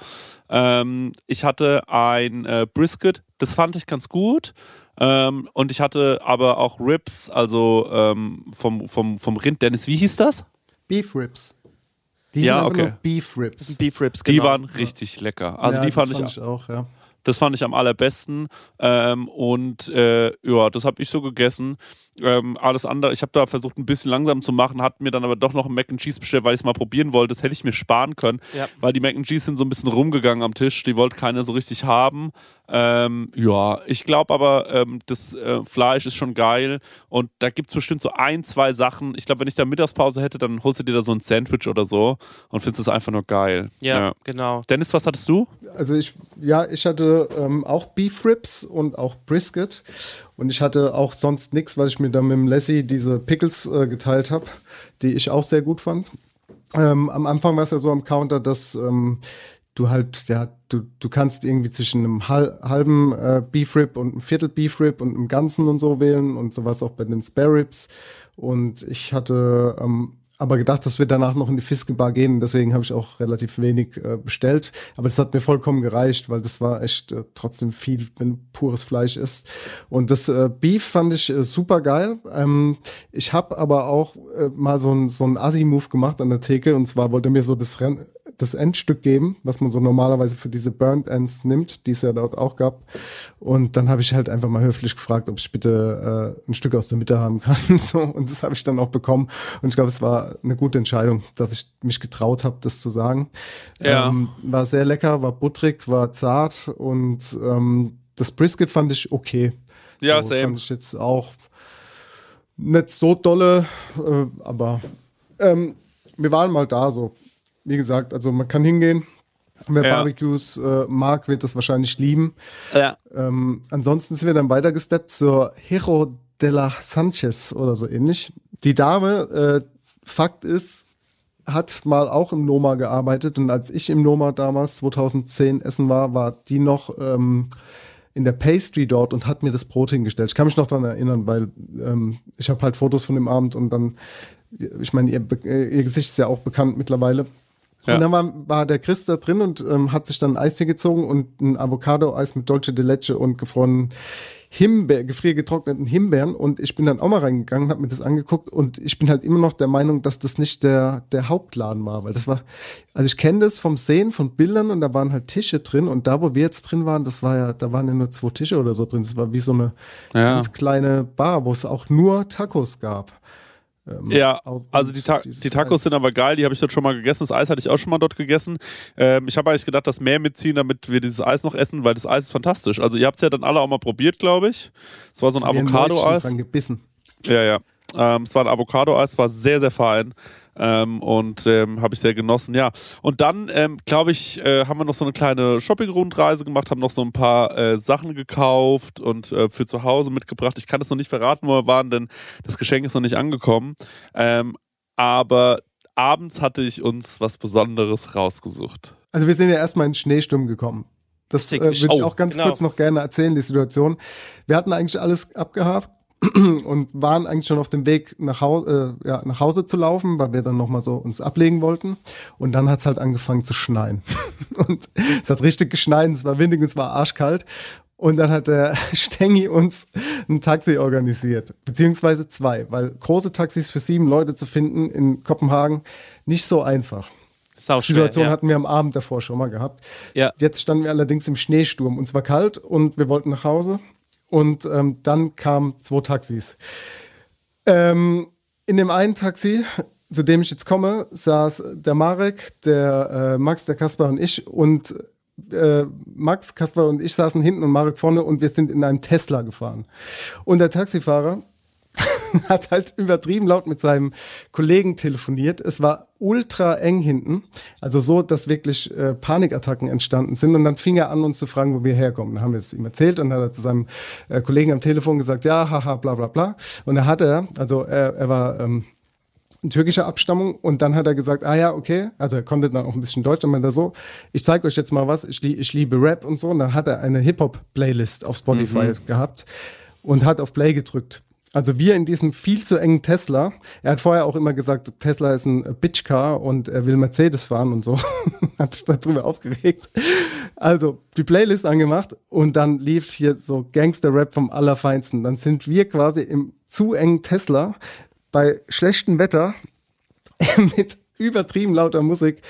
Ähm, ich hatte ein äh, Brisket, das fand ich ganz gut. Ähm, und ich hatte aber auch Ribs, also ähm, vom, vom, vom Rind. Dennis, wie hieß das? Beef Ribs. Die Ja, okay. nur Beef Ribs. Beef Ribs, Die genau. waren richtig lecker. Also ja, die das fand, ich, auch, ja. das fand ich am allerbesten. Ähm, und äh, ja, das habe ich so gegessen. Ähm, alles andere, ich habe da versucht, ein bisschen langsam zu machen, hat mir dann aber doch noch ein Mac and Cheese bestellt, weil ich es mal probieren wollte. Das hätte ich mir sparen können, Ja. weil die Mac and Cheese sind so ein bisschen rumgegangen am Tisch. Die wollte keiner so richtig haben. Ähm, ja, ich glaube aber, ähm, das äh, Fleisch ist schon geil und da gibt es bestimmt so ein, zwei Sachen. Ich glaube, wenn ich da Mittagspause hätte, dann holst du dir da so ein Sandwich oder so und findest es einfach nur geil. Ja, genau. Dennis, was hattest du? Also ich, ja, ich hatte ähm, auch Beef Ribs und auch Brisket. Und ich hatte auch sonst nichts, weil ich mir dann mit dem Lassie diese Pickles äh, geteilt habe, die ich auch sehr gut fand. Ähm, am Anfang war es ja so am Counter, dass ähm, du halt, ja, du, du kannst irgendwie zwischen einem hal halben äh, Beef Rib und einem Viertel Beef Rib und einem Ganzen und so wählen und sowas auch bei den Spare Ribs. Und ich hatte ähm, aber gedacht, dass wir danach noch in die Fiskebar gehen. Deswegen habe ich auch relativ wenig äh, bestellt. Aber das hat mir vollkommen gereicht, weil das war echt äh, trotzdem viel, wenn pures Fleisch ist. Und das äh, Beef fand ich äh, super geil. Ähm, ich habe aber auch äh, mal so ein so ein Assi-Move gemacht an der Theke. Und zwar wollte mir so das Renn das Endstück geben, was man so normalerweise für diese Burnt Ends nimmt, die es ja dort auch gab. Und dann habe ich halt einfach mal höflich gefragt, ob ich bitte äh, ein Stück aus der Mitte haben kann. <laughs> so, und das habe ich dann auch bekommen. Und ich glaube, es war eine gute Entscheidung, dass ich mich getraut habe, das zu sagen. Ja. Ähm, war sehr lecker, war butterig, war zart und ähm, das Brisket fand ich okay. Ja, so, same. Fand ich jetzt auch nicht so dolle, äh, aber ähm, wir waren mal da so. Wie gesagt, also man kann hingehen. Wer Ja. Barbecues äh, mag, wird das wahrscheinlich lieben. Ja. Ähm, ansonsten sind wir dann weitergesteppt zur Hero de la Sanchez oder so ähnlich. Die Dame, äh, Fakt ist, hat mal auch im Noma gearbeitet und als ich im Noma damals 2010 essen war, war die noch ähm, in der Pastry dort und hat mir das Brot hingestellt. Ich kann mich noch daran erinnern, weil ähm, ich habe halt Fotos von dem Abend und dann, ich meine, ihr, ihr Gesicht ist ja auch bekannt mittlerweile. Ja. Und dann war, war der Chris da drin und ähm, hat sich dann ein Eistee gezogen und ein Avocado-Eis mit Dolce de Leche und gefrorenen Himbeer, gefriergetrockneten Himbeeren. Und ich bin dann auch mal reingegangen, habe mir das angeguckt und ich bin halt immer noch der Meinung, dass das nicht der, der Hauptladen war, weil das war, also ich kenne das vom Sehen von Bildern und da waren halt Tische drin und da, wo wir jetzt drin waren, das war ja, da waren ja nur zwei Tische oder so drin. Das war wie so eine Ja. ganz kleine Bar, wo es auch nur Tacos gab. Ja, Aus- also die, Ta die Tacos Eis. sind aber geil, die habe ich dort schon mal gegessen. Das Eis hatte ich auch schon mal dort gegessen. Ähm, ich habe eigentlich gedacht, das mehr mitziehen, damit wir dieses Eis noch essen, weil das Eis ist fantastisch. Also ihr habt es ja dann alle auch mal probiert, glaube ich. Es war so ein Avocado-Eis. gebissen. Ja, ja. Ähm, es war ein Avocado-Eis, war sehr, sehr fein. Ähm, und ähm, habe ich sehr genossen, ja. Und dann, ähm, glaube ich, äh, haben wir noch so eine kleine Shopping-Rundreise gemacht, haben noch so ein paar äh, Sachen gekauft und äh, für zu Hause mitgebracht. Ich kann das noch nicht verraten, wo wir waren, denn das Geschenk ist noch nicht angekommen. Ähm, aber abends hatte ich uns was Besonderes rausgesucht. Also wir sind ja erstmal in Schneesturm gekommen. Das äh, würde ich Oh, auch ganz genau. kurz noch gerne erzählen, die Situation. Wir hatten eigentlich alles abgehakt <clears throat> und waren eigentlich schon auf dem Weg nach, Hau äh, ja, nach Hause zu laufen, weil wir dann nochmal so uns ablegen wollten. Und dann hat's halt angefangen zu schneien. <laughs> und es hat richtig geschneit, es war windig, und es war arschkalt. Und dann hat der <laughs> Stengi uns ein Taxi organisiert, beziehungsweise zwei, weil große Taxis für sieben Leute zu finden in Kopenhagen nicht so einfach. Sau Die Situation ja. hatten wir am Abend davor schon mal gehabt. Ja. Jetzt standen wir allerdings im Schneesturm. Uns war kalt und wir wollten nach Hause. Und ähm, dann kamen zwei Taxis. Ähm, in dem einen Taxi, zu dem ich jetzt komme, saß der Marek, der äh, Max, der Kaspar und ich. Und äh, Max, Kaspar und ich saßen hinten und Marek vorne und wir sind in einem Tesla gefahren. Und der Taxifahrer <laughs> hat halt übertrieben laut mit seinem Kollegen telefoniert. Es war ultra eng hinten. Also so, dass wirklich äh, Panikattacken entstanden sind. Und dann fing er an, uns zu fragen, wo wir herkommen. Dann haben wir es ihm erzählt und dann hat er zu seinem äh, Kollegen am Telefon gesagt, ja, haha, bla bla bla. Und da hat er, also er, er war ähm, türkischer Abstammung. Und dann hat er gesagt, ah ja, okay, also er konnte dann auch ein bisschen Deutsch, dann meinte er so, ich zeige euch jetzt mal was, ich, lie- ich liebe Rap und so. Und dann hat er eine Hip-Hop-Playlist auf Spotify gehabt und hat auf Play gedrückt. Also wir in diesem viel zu engen Tesla. Er hat vorher auch immer gesagt, Tesla ist ein Bitchcar und er will Mercedes fahren und so. <laughs> hat sich darüber aufgeregt. Also die Playlist angemacht und dann lief hier so Gangster-Rap vom Allerfeinsten. Dann sind wir quasi im zu engen Tesla bei schlechtem Wetter <laughs> mit übertrieben lauter Musik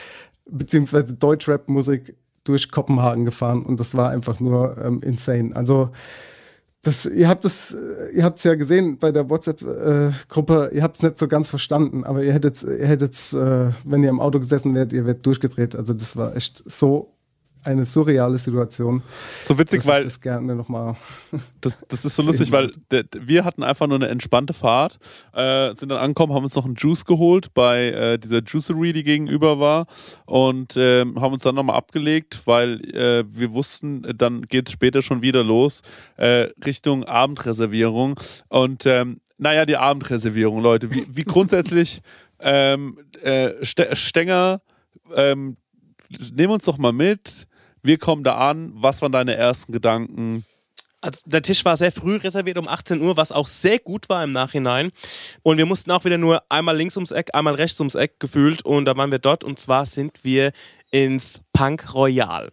beziehungsweise Deutschrap-Musik durch Kopenhagen gefahren und das war einfach nur ähm, insane. Also das, ihr habt es, äh, ihr habt es ja gesehen bei der WhatsApp-Gruppe. ihr habt es nicht so ganz verstanden, aber ihr hättet, ihr hättet, äh, wenn ihr im Auto gesessen wärt, ihr wärt durchgedreht. Also das war echt so eine surreale Situation. So witzig, weil ich das gerne noch mal. Das, das ist so <laughs> lustig, weil der, wir hatten einfach nur eine entspannte Fahrt, äh, sind dann angekommen, haben uns noch einen Juice geholt bei äh, dieser Juicery, die gegenüber war und ähm, haben uns dann nochmal abgelegt, weil äh, wir wussten, dann geht es später schon wieder los äh, Richtung Abendreservierung und ähm, naja, die Abendreservierung, Leute, wie, wie <laughs> grundsätzlich ähm, äh, St Stenger, ähm, nimm uns doch mal mit, wir kommen da an, was waren deine ersten Gedanken? Also der Tisch war sehr früh reserviert um 18 Uhr, was auch sehr gut war im Nachhinein. Und wir mussten auch wieder nur einmal links ums Eck, einmal rechts ums Eck gefühlt. Und da waren wir dort. Und zwar sind wir ins Punk Royal.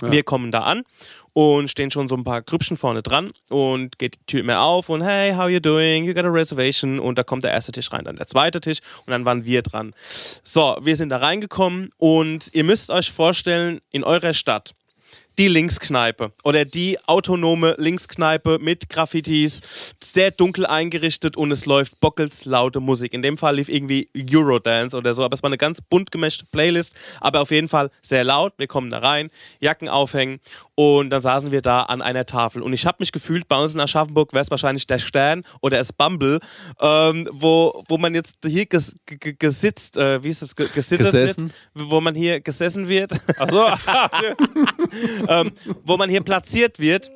Wir kommen da an und stehen schon so ein paar Grüppchen vorne dran und geht die Tür mehr auf und hey, how you doing? You got a reservation? Und da kommt der erste Tisch rein, dann der zweite Tisch und dann waren wir dran. So, wir sind da reingekommen und ihr müsst euch vorstellen, in eurer Stadt die Linkskneipe oder die autonome Linkskneipe mit Graffitis, sehr dunkel eingerichtet und es läuft bockels laute Musik. In dem Fall lief irgendwie Eurodance oder so, aber es war eine ganz bunt gemischte Playlist, aber auf jeden Fall sehr laut. Wir kommen da rein, Jacken aufhängen und dann saßen wir da an einer Tafel und ich habe mich gefühlt, bei uns in Aschaffenburg wäre es wahrscheinlich der Stern oder es Bumble, ähm, wo, wo man jetzt hier ges, g- gesitzt, äh, wie ist das, Ge- gesittert Gesessen? wird, wo man hier gesessen wird. Achso, <laughs> ähm, wo man hier platziert wird.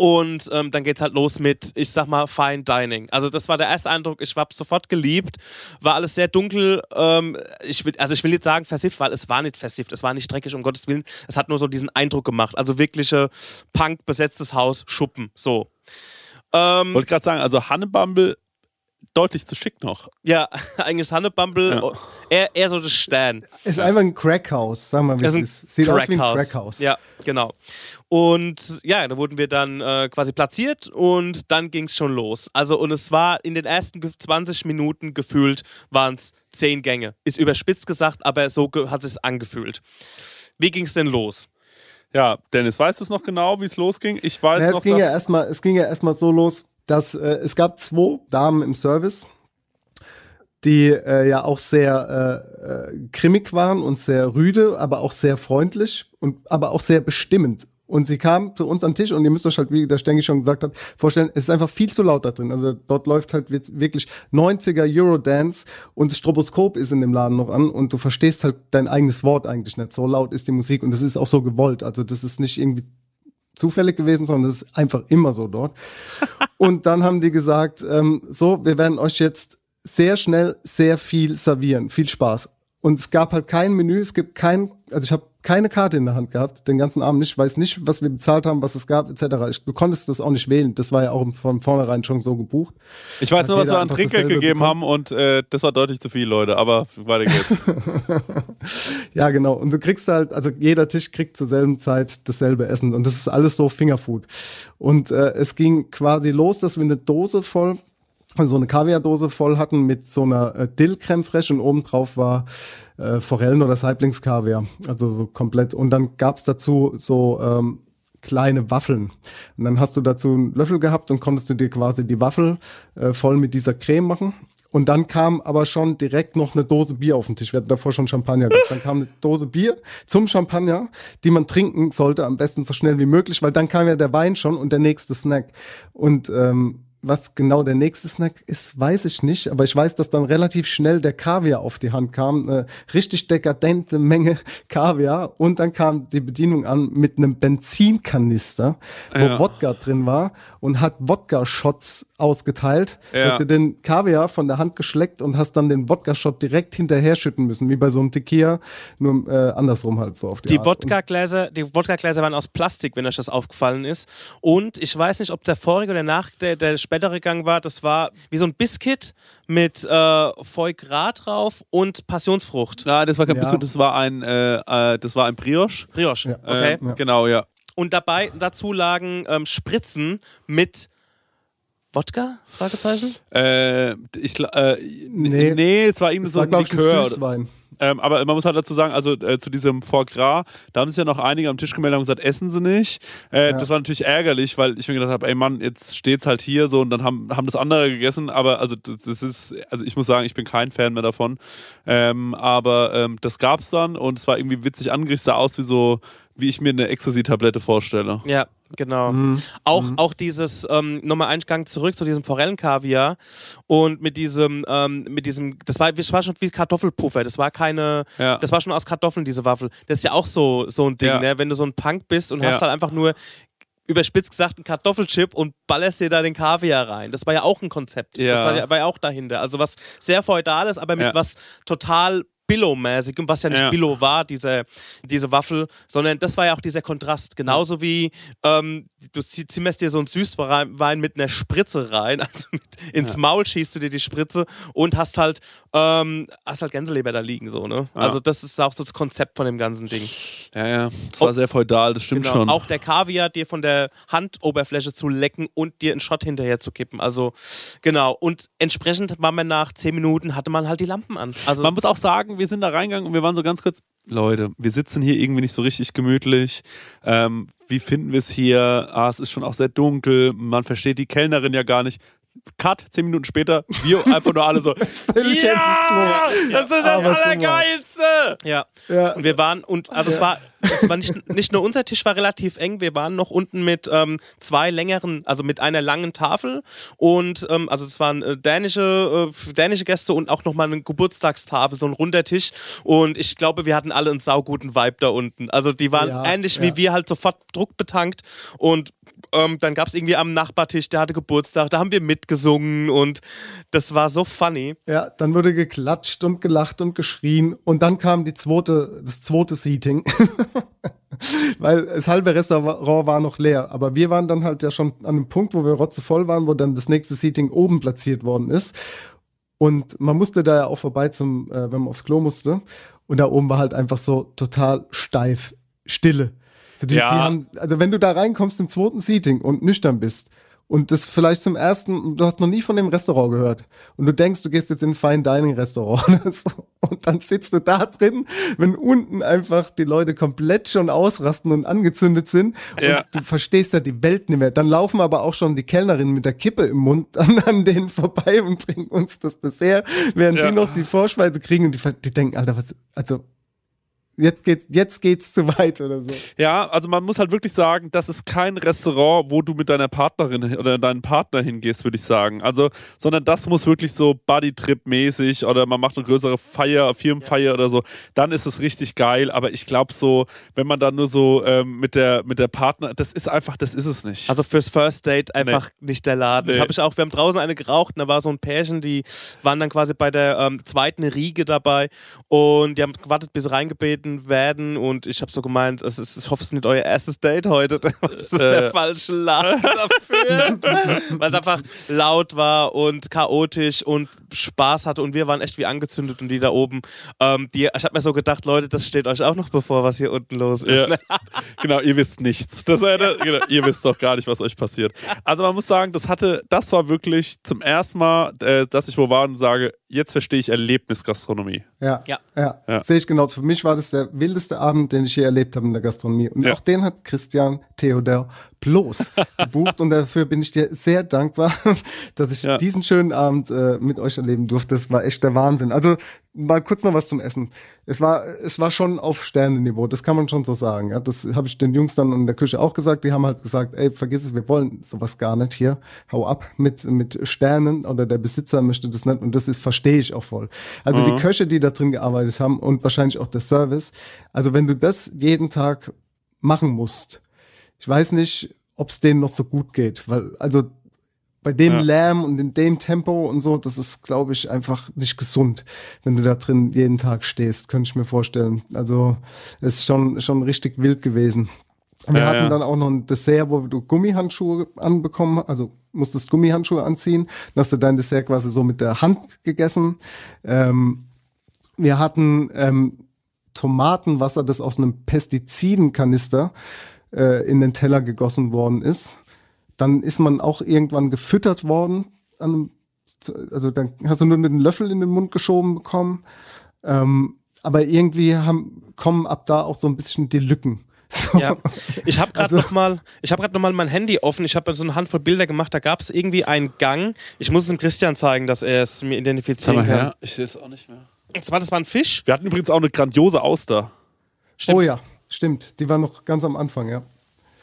Und ähm, dann geht's halt los mit, ich sag mal, Fine Dining. Also das war der erste Eindruck. Ich habe sofort geliebt. War alles sehr dunkel. Ähm, ich will, also ich will jetzt sagen versifft, weil es war nicht versifft. Es war nicht dreckig, um Gottes Willen. Es hat nur so diesen Eindruck gemacht. Also wirkliche Punk besetztes Haus, Schuppen. So. Ähm, wollte gerade sagen, also Hannebumble deutlich zu schick noch. ja, <laughs> eigentlich ist Hannebumble Ja. eher, eher so das Stern. Ist einfach ein Crackhaus, sagen wir mal, wie es ist ein ist. Sieht aus wie ein Crackhouse. Crackhaus. Ja, genau. Und ja, da wurden wir dann äh, quasi platziert und dann ging es schon los. Also, und es war in den ersten ge- 20 Minuten gefühlt, waren es 10 Gänge. Ist überspitzt gesagt, aber so ge- hat es angefühlt. Wie ging es denn los? Ja, Dennis, weißt du es noch genau, wie es losging? Ich weiß Ja, es, noch, ging ja erstmal, es ging ja erstmal so los, dass äh, es gab zwei Damen im Service, die äh, ja auch sehr äh, äh, grimmig waren und sehr rüde, aber auch sehr freundlich und aber auch sehr bestimmend. Und sie kam zu uns am Tisch und ihr müsst euch halt, wie der Stengi schon gesagt hat, vorstellen, es ist einfach viel zu laut da drin. Also dort läuft halt wirklich 90er Eurodance und das Stroboskop ist in dem Laden noch an und du verstehst halt dein eigenes Wort eigentlich nicht. So laut ist die Musik und das ist auch so gewollt. Also das ist nicht irgendwie zufällig gewesen, sondern das ist einfach immer so dort. <laughs> Und dann haben die gesagt, ähm, so, wir werden euch jetzt sehr schnell sehr viel servieren. Viel Spaß. Und es gab halt kein Menü, es gibt kein, also ich habe keine Karte in der Hand gehabt, den ganzen Abend nicht, weiß nicht, was wir bezahlt haben, was es gab, etc. Ich, du konntest das auch nicht wählen. Das war ja auch von vornherein schon so gebucht. ich weiß hat nur, was wir an Trinkgeld gegeben bekommen. haben und äh, das war deutlich zu viel, Leute. Aber weiter geht's. <laughs> Ja, genau. Und du kriegst halt, also jeder Tisch kriegt zur selben Zeit dasselbe Essen. Und das ist alles so Fingerfood. Und äh, es ging quasi los, dass wir eine Dose voll, so eine Kaviardose voll hatten mit so einer äh, Dill-Creme fraiche und obendrauf war äh, Forellen- oder Saiblingskaviar. Also so komplett. Und dann gab's dazu so ähm, kleine Waffeln. Und dann hast du dazu einen Löffel gehabt und konntest du dir quasi die Waffel äh, voll mit dieser Creme machen. Und dann kam aber schon direkt noch eine Dose Bier auf den Tisch. Wir hatten davor schon Champagner gehabt. Dann kam eine Dose Bier zum Champagner, die man trinken sollte, am besten so schnell wie möglich, weil dann kam ja der Wein schon und der nächste Snack. Und ähm, was genau der nächste Snack ist, weiß ich nicht, aber ich weiß, dass dann relativ schnell der Kaviar auf die Hand kam, eine richtig dekadente Menge <laughs> Kaviar. Und dann kam die Bedienung an mit einem Benzinkanister, wo Ja. Wodka drin war und hat Wodka-Shots ausgeteilt. Ja. Du hast dir den Kaviar von der Hand geschleckt und hast dann den Wodka-Shot direkt hinterher schütten müssen, wie bei so einem Tequila, nur äh, andersrum halt so auf die, Die Art. Wodka-Gläser, die Wodka-Gläser waren aus Plastik, wenn euch das aufgefallen ist. Und ich weiß nicht, ob der vorige oder nach der, der spätere Gang war. Das war wie so ein Biscuit mit äh, Foie Gras drauf und Passionsfrucht. Nein, das war kein Ja. Biskuit, das war ein, äh, äh, das war ein Brioche. Brioche. Okay. Ähm, Genau, ja. Und dabei dazu lagen ähm, Spritzen mit Wodka? Fragezeichen? Äh, ich, äh, nee. Nee. es war irgendwie so war, ein glaube ich, ein Likör. Ähm, aber man muss halt dazu sagen, also äh, zu diesem Foie Gras, da haben sich ja noch einige am Tisch gemeldet und gesagt, essen sie nicht. Äh, Das war natürlich ärgerlich, weil ich mir gedacht habe, ey Mann, jetzt steht's halt hier so und dann haben, haben das andere gegessen, aber also das, das ist, also ich muss sagen, ich bin kein Fan mehr davon. Ähm, aber ähm, das gab's dann und es war irgendwie witzig angerichtet, sah aus wie so, wie ich mir eine Ecstasy-Tablette vorstelle. Ja, genau. Auch, auch dieses, ähm, nochmal einen Gang zurück zu diesem Forellenkaviar und mit diesem, ähm, mit diesem, das war, das war schon wie Kartoffelpuffer, das war keine, Ja. das war schon aus Kartoffeln, diese Waffel. Das ist ja auch so, so ein Ding, Ja. ne? wenn du so ein Punk bist und Ja. hast halt einfach nur überspitzt gesagt einen Kartoffelchip und ballerst dir da den Kaviar rein. Das war ja auch ein Konzept. Ja. Das war ja, war ja auch dahinter. Also was sehr feudales, aber mit Ja. was total Billow-mäßigem, was ja nicht Ja. Billow war, diese, diese Waffel, sondern das war ja auch dieser Kontrast. Genauso wie ähm, du zimmerst dir so einen Süßwein mit einer Spritze rein, <laughs> also ins Maul schießt du dir die Spritze und hast halt, ähm, hast halt Gänseleber da liegen, so, ne? Ja. Also das ist auch so das Konzept von dem ganzen Ding. Ja, ja, das war Oh. sehr feudal, das stimmt Genau. schon. Auch der Kaviar dir von der Handoberfläche zu lecken und dir einen Shot hinterher zu kippen. Also, genau. Und entsprechend war man nach zehn Minuten, hatte man halt die Lampen an. Also, Man muss auch sagen, wir sind da reingegangen und wir waren so ganz kurz, Leute, wir sitzen hier irgendwie nicht so richtig gemütlich. Ähm, wie finden wir es hier? Ah, es ist schon auch sehr dunkel. Man versteht die Kellnerin ja gar nicht. Cut, zehn Minuten später, wir einfach nur alle so, <laughs> Völlig ja, das ist das Aber Allergeilste. ja. Ja. Und wir waren, und also es war, es war nicht, nicht nur unser Tisch war relativ eng, wir waren noch unten mit ähm, zwei längeren, also mit einer langen Tafel und ähm, also es waren äh, dänische, äh, dänische Gäste und auch nochmal eine Geburtstagstafel, so ein runder Tisch und ich glaube, wir hatten alle einen sauguten Vibe da unten. Also die waren Ja, ähnlich wie ja. wir halt sofort druckbetankt und ähm, dann gab es irgendwie am Nachbartisch, der hatte Geburtstag, da haben wir mitgesungen und das war so funny. Ja, dann wurde geklatscht und gelacht und geschrien und dann kam die zweite, das zweite Seating. <laughs> Weil das halbe Restaurant war noch leer. Aber wir waren dann halt ja schon an einem Punkt, wo wir rotzevoll waren, wo dann das nächste Seating oben platziert worden ist. Und man musste da ja auch vorbei zum, äh, wenn man aufs Klo musste. Und da oben war halt einfach so total steif, Stille. So die, Ja. die haben, also wenn du da reinkommst im zweiten Seating und nüchtern bist und das vielleicht zum ersten, du hast noch nie von dem Restaurant gehört und du denkst, du gehst jetzt in ein Fine Dining Restaurant <laughs> und dann sitzt du da drin, wenn unten einfach die Leute komplett schon ausrasten und angezündet sind Ja. und du verstehst ja die Welt nicht mehr. Dann laufen aber auch schon die Kellnerinnen mit der Kippe im Mund <laughs> an, an denen vorbei und bringen uns das Dessert, während Ja. die noch die Vorspeise kriegen und die, die denken, Alter, was, also jetzt geht's, jetzt geht's zu weit oder so. Ja, also man muss halt wirklich sagen, das ist kein Restaurant, wo du mit deiner Partnerin oder deinem Partner hingehst, würde ich sagen. Also, sondern das muss wirklich so Buddy-Trip-mäßig oder man macht eine größere Feier, Firmenfeier oder so. Dann ist es richtig geil. Aber ich glaube so, wenn man dann nur so ähm, mit der mit der Partner, das ist einfach, das ist es nicht. Also fürs First Date einfach nicht der Laden. Nee. Ich habe ich auch, wir haben draußen eine geraucht und da war so ein Pärchen, die waren dann quasi bei der ähm, zweiten Riege dabei und die haben gewartet, bis sie reingebeten werden und ich habe so gemeint, es ist, ich hoffe, es ist nicht euer erstes Date heute. <laughs> Das ist der Äh. falsche Laden <laughs> dafür. Weil es einfach laut war und chaotisch und Spaß hatte und wir waren echt wie angezündet und die da oben, ähm, die, ich habe mir so gedacht, Leute, das steht euch auch noch bevor, was hier unten los ist. Ja. ne? <laughs> genau, ihr wisst nichts. Das, das, genau, ihr wisst doch gar nicht, was euch passiert. Also man muss sagen, das hatte, das war wirklich zum ersten Mal, äh, dass ich wo war und sage, jetzt verstehe ich Erlebnisgastronomie. Ja, Ja. ja. Ja. sehe ich genauso. Für mich war das der wildeste Abend, den ich je erlebt habe in der Gastronomie. Und Ja. auch den hat Christian Theodor bloß <laughs> gebucht. Und dafür bin ich dir sehr dankbar, <laughs> dass ich Ja. diesen schönen Abend äh, mit euch erleben durfte. Das war echt der Wahnsinn. Also mal kurz noch was zum Essen. Es war, es war schon auf Sternenniveau, das kann man schon so sagen. Ja, das habe ich den Jungs dann in der Küche auch gesagt. Die haben halt gesagt, ey, vergiss es, wir wollen sowas gar nicht hier. Hau ab mit, mit Sternen oder der Besitzer möchte das nicht. Und das ist, verstehe ich auch voll. Also die Köche, die da drin gearbeitet haben und wahrscheinlich auch der Service. Also wenn du das jeden Tag machen musst, ich weiß nicht, ob es denen noch so gut geht, weil, also bei dem Ja. Lärm und in dem Tempo und so, das ist, glaube ich, einfach nicht gesund, wenn du da drin jeden Tag stehst, könnte ich mir vorstellen. Also es ist schon, schon richtig wild gewesen. Wir Ja, hatten ja. dann auch noch ein Dessert, wo du Gummihandschuhe anbekommen, also musstest Gummihandschuhe anziehen, dann hast du dein Dessert quasi so mit der Hand gegessen. Ähm, wir hatten ähm, Tomatenwasser, das aus einem Pestizidenkanister äh, in den Teller gegossen worden ist. Dann ist man auch irgendwann gefüttert worden. An einem, also dann hast du nur einen Löffel in den Mund geschoben bekommen. Ähm, aber irgendwie haben, kommen ab da auch so ein bisschen die Lücken. <laughs> So. Ja, ich habe gerade Also- noch mal, ich habe gerade noch mal mein Handy offen. Ich habe so eine Handvoll Bilder gemacht. Da gab es irgendwie einen Gang. Ich muss es dem Christian zeigen, dass er es mir identifizieren mal kann. her, ich sehe es auch nicht mehr. Und zwar, das war ein Fisch. Wir hatten übrigens auch eine grandiose Auster. Stimmt. Oh ja, stimmt. Die war noch ganz am Anfang, ja.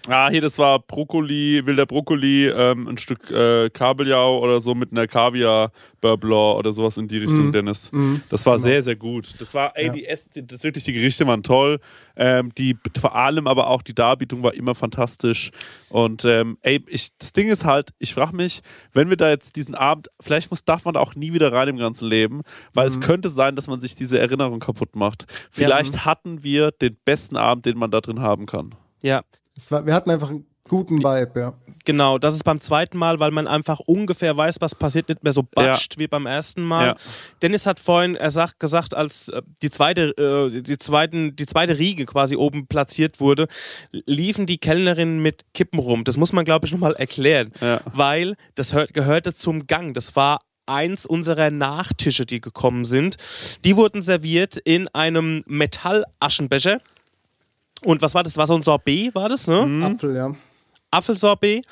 Ah, hier, das war Brokkoli, wilder Brokkoli, ähm, ein Stück äh, Kabeljau oder so mit einer Kaviar Beurre Blanc oder sowas in die Richtung, Dennis. Das war sehr, sehr gut. Das war, ey, Ja. die Ess, die, das wirklich, die Gerichte waren toll. Ähm, die, vor allem aber auch die Darbietung war immer fantastisch. Und ähm, ey, ich, das Ding ist halt, ich frage mich, wenn wir da jetzt diesen Abend, vielleicht muss, darf man da auch nie wieder rein im ganzen Leben, weil es könnte sein, dass man sich diese Erinnerung kaputt macht. Vielleicht hatten wir den besten Abend, den man da drin haben kann. Ja, war, wir hatten einfach einen guten Vibe, ja. genau. Das ist beim zweiten Mal, weil man einfach ungefähr weiß, was passiert, nicht mehr so batscht wie beim ersten Mal. Ja. Dennis hat vorhin er sagt, gesagt, als äh, die zweite, äh, die, zweiten, die zweite Riege quasi oben platziert wurde, liefen die Kellnerinnen mit Kippen rum. Das muss man, glaube ich, nochmal erklären, Ja. weil das hör- gehörte zum Gang. Das war eins unserer Nachtische, die gekommen sind. Die wurden serviert in einem Metallaschenbecher. Und was war das? War so ein Sorbet, war das, ne? Mhm. Apfel, ja. Apfelsorbet.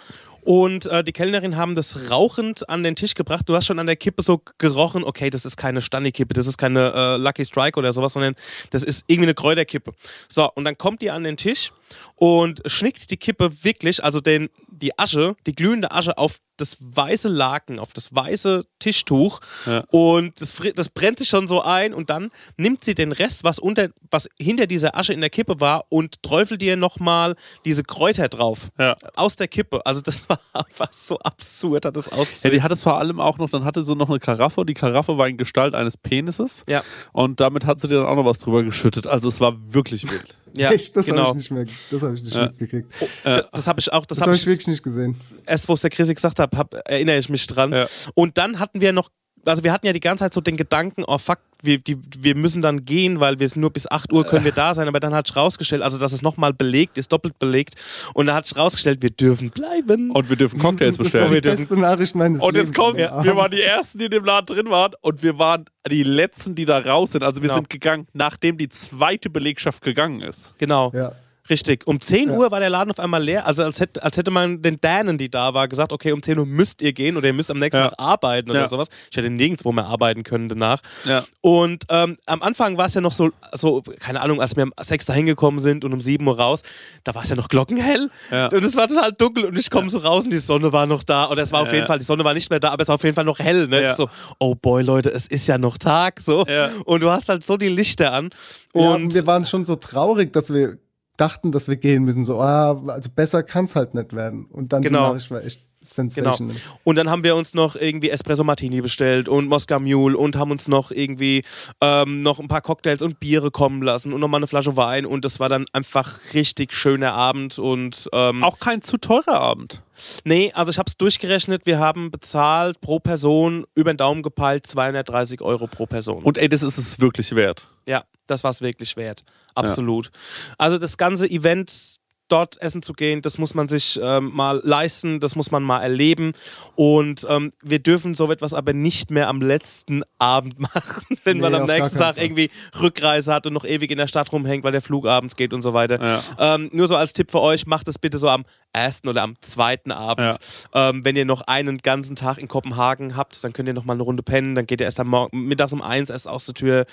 Und äh, die Kellnerin haben das rauchend an den Tisch gebracht. Du hast schon an der Kippe so gerochen, okay, das ist keine Stani-Kippe, das ist keine äh, Lucky Strike oder sowas, sondern das ist irgendwie eine Kräuterkippe. So, und dann kommt die an den Tisch und schnickt die Kippe wirklich, also den, die Asche, die glühende Asche auf das weiße Laken, auf das weiße Tischtuch Ja. und das, das brennt sich schon so ein und dann nimmt sie den Rest, was, unter, was hinter dieser Asche in der Kippe war und träufelt ihr nochmal diese Kräuter drauf. Ja. Aus der Kippe. Also das war <laughs> einfach so absurd, hat das Ja, ausgesehen. die hat es vor allem auch noch, dann hatte sie noch eine Karaffe. Die Karaffe war in Gestalt eines Penises. Ja. Und damit hat sie dir dann auch noch was drüber geschüttet. Also es war wirklich wild. Ja, Echt, das habe genau. ich nicht mehr, das habe ich nicht Ja. mitgekriegt. Äh, Das habe ich auch, das, Das habe habe ich, ich wirklich nicht gesehen. erst, wo es der Chrissy gesagt hat, hab, erinnere ich mich dran. Ja. Und dann hatten wir noch, also wir hatten ja die ganze Zeit so den Gedanken, oh fuck, wir, die, wir müssen dann gehen, weil wir nur bis 8 Uhr können wir da sein. Aber dann hat sich rausgestellt, also dass es nochmal belegt ist, doppelt belegt. Und da hat sich rausgestellt, wir dürfen bleiben. und wir dürfen Cocktails Das war die bestellen. beste Nachricht meines Und jetzt kommt's, Ja. wir waren die Ersten, die in dem Laden drin waren und wir waren die Letzten, die da raus sind. Also wir Genau. sind gegangen, nachdem die zweite Belegschaft gegangen ist. genau. Ja. Richtig. Um 10 Uhr war der Laden auf einmal leer. Also als hätte, als hätte man den Dänen, die da war, gesagt, okay, um 10 Uhr müsst ihr gehen oder ihr müsst am nächsten Ja. Tag arbeiten oder Ja. sowas. Ich hätte nirgendwo mehr arbeiten können danach. Ja. Und ähm, am Anfang war es ja noch so, so, keine Ahnung, als wir um 6 da hingekommen sind und um 7 Uhr raus, da war es ja noch glockenhell. Ja. Und es war total dunkel und ich komme so raus und die Sonne war noch da. Oder es war auf Ja. jeden Fall, die Sonne war nicht mehr da, aber es war auf jeden Fall noch hell. Ne? Ja. So, oh boy, Leute, es ist ja noch Tag. So. Ja. Und du hast halt so die Lichter an. Ja, und wir waren schon so traurig, dass wir dachten, dass wir gehen müssen. So, ah, also besser kann es halt nicht werden. Und dann Genau. die Nachricht war echt Genau. sensational. Und dann haben wir uns noch irgendwie Espresso Martini bestellt und Moskau Mule und haben uns noch irgendwie ähm, noch ein paar Cocktails und Biere kommen lassen und nochmal eine Flasche Wein und das war dann einfach richtig schöner Abend und ähm, Auch kein zu teurer Abend. nee, also ich habe es durchgerechnet, wir haben bezahlt pro Person über den Daumen gepeilt 230 Euro pro Person. Und ey, das ist es wirklich wert. Ja, das war es wirklich wert. Absolut. Also das ganze Event dort essen zu gehen, das muss man sich ähm, mal leisten, das muss man mal erleben. Und ähm, wir dürfen so etwas aber nicht mehr am letzten Abend <laughs> machen, wenn man Nee, am auf gar nächsten Tag Fall. irgendwie Rückreise hat und noch ewig in der Stadt rumhängt, weil der Flug abends geht und so weiter. Ja. Ähm, nur so als Tipp für euch, macht es bitte so am ersten oder am zweiten Abend. Ähm, wenn ihr noch einen ganzen Tag in Kopenhagen habt, dann könnt ihr noch mal eine Runde pennen, dann geht ihr erst am Morgen, mittags um eins erst aus der Tür.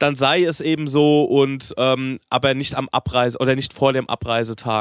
Dann sei es eben so und ähm, aber nicht am Abreise oder nicht vor dem Abreisetag.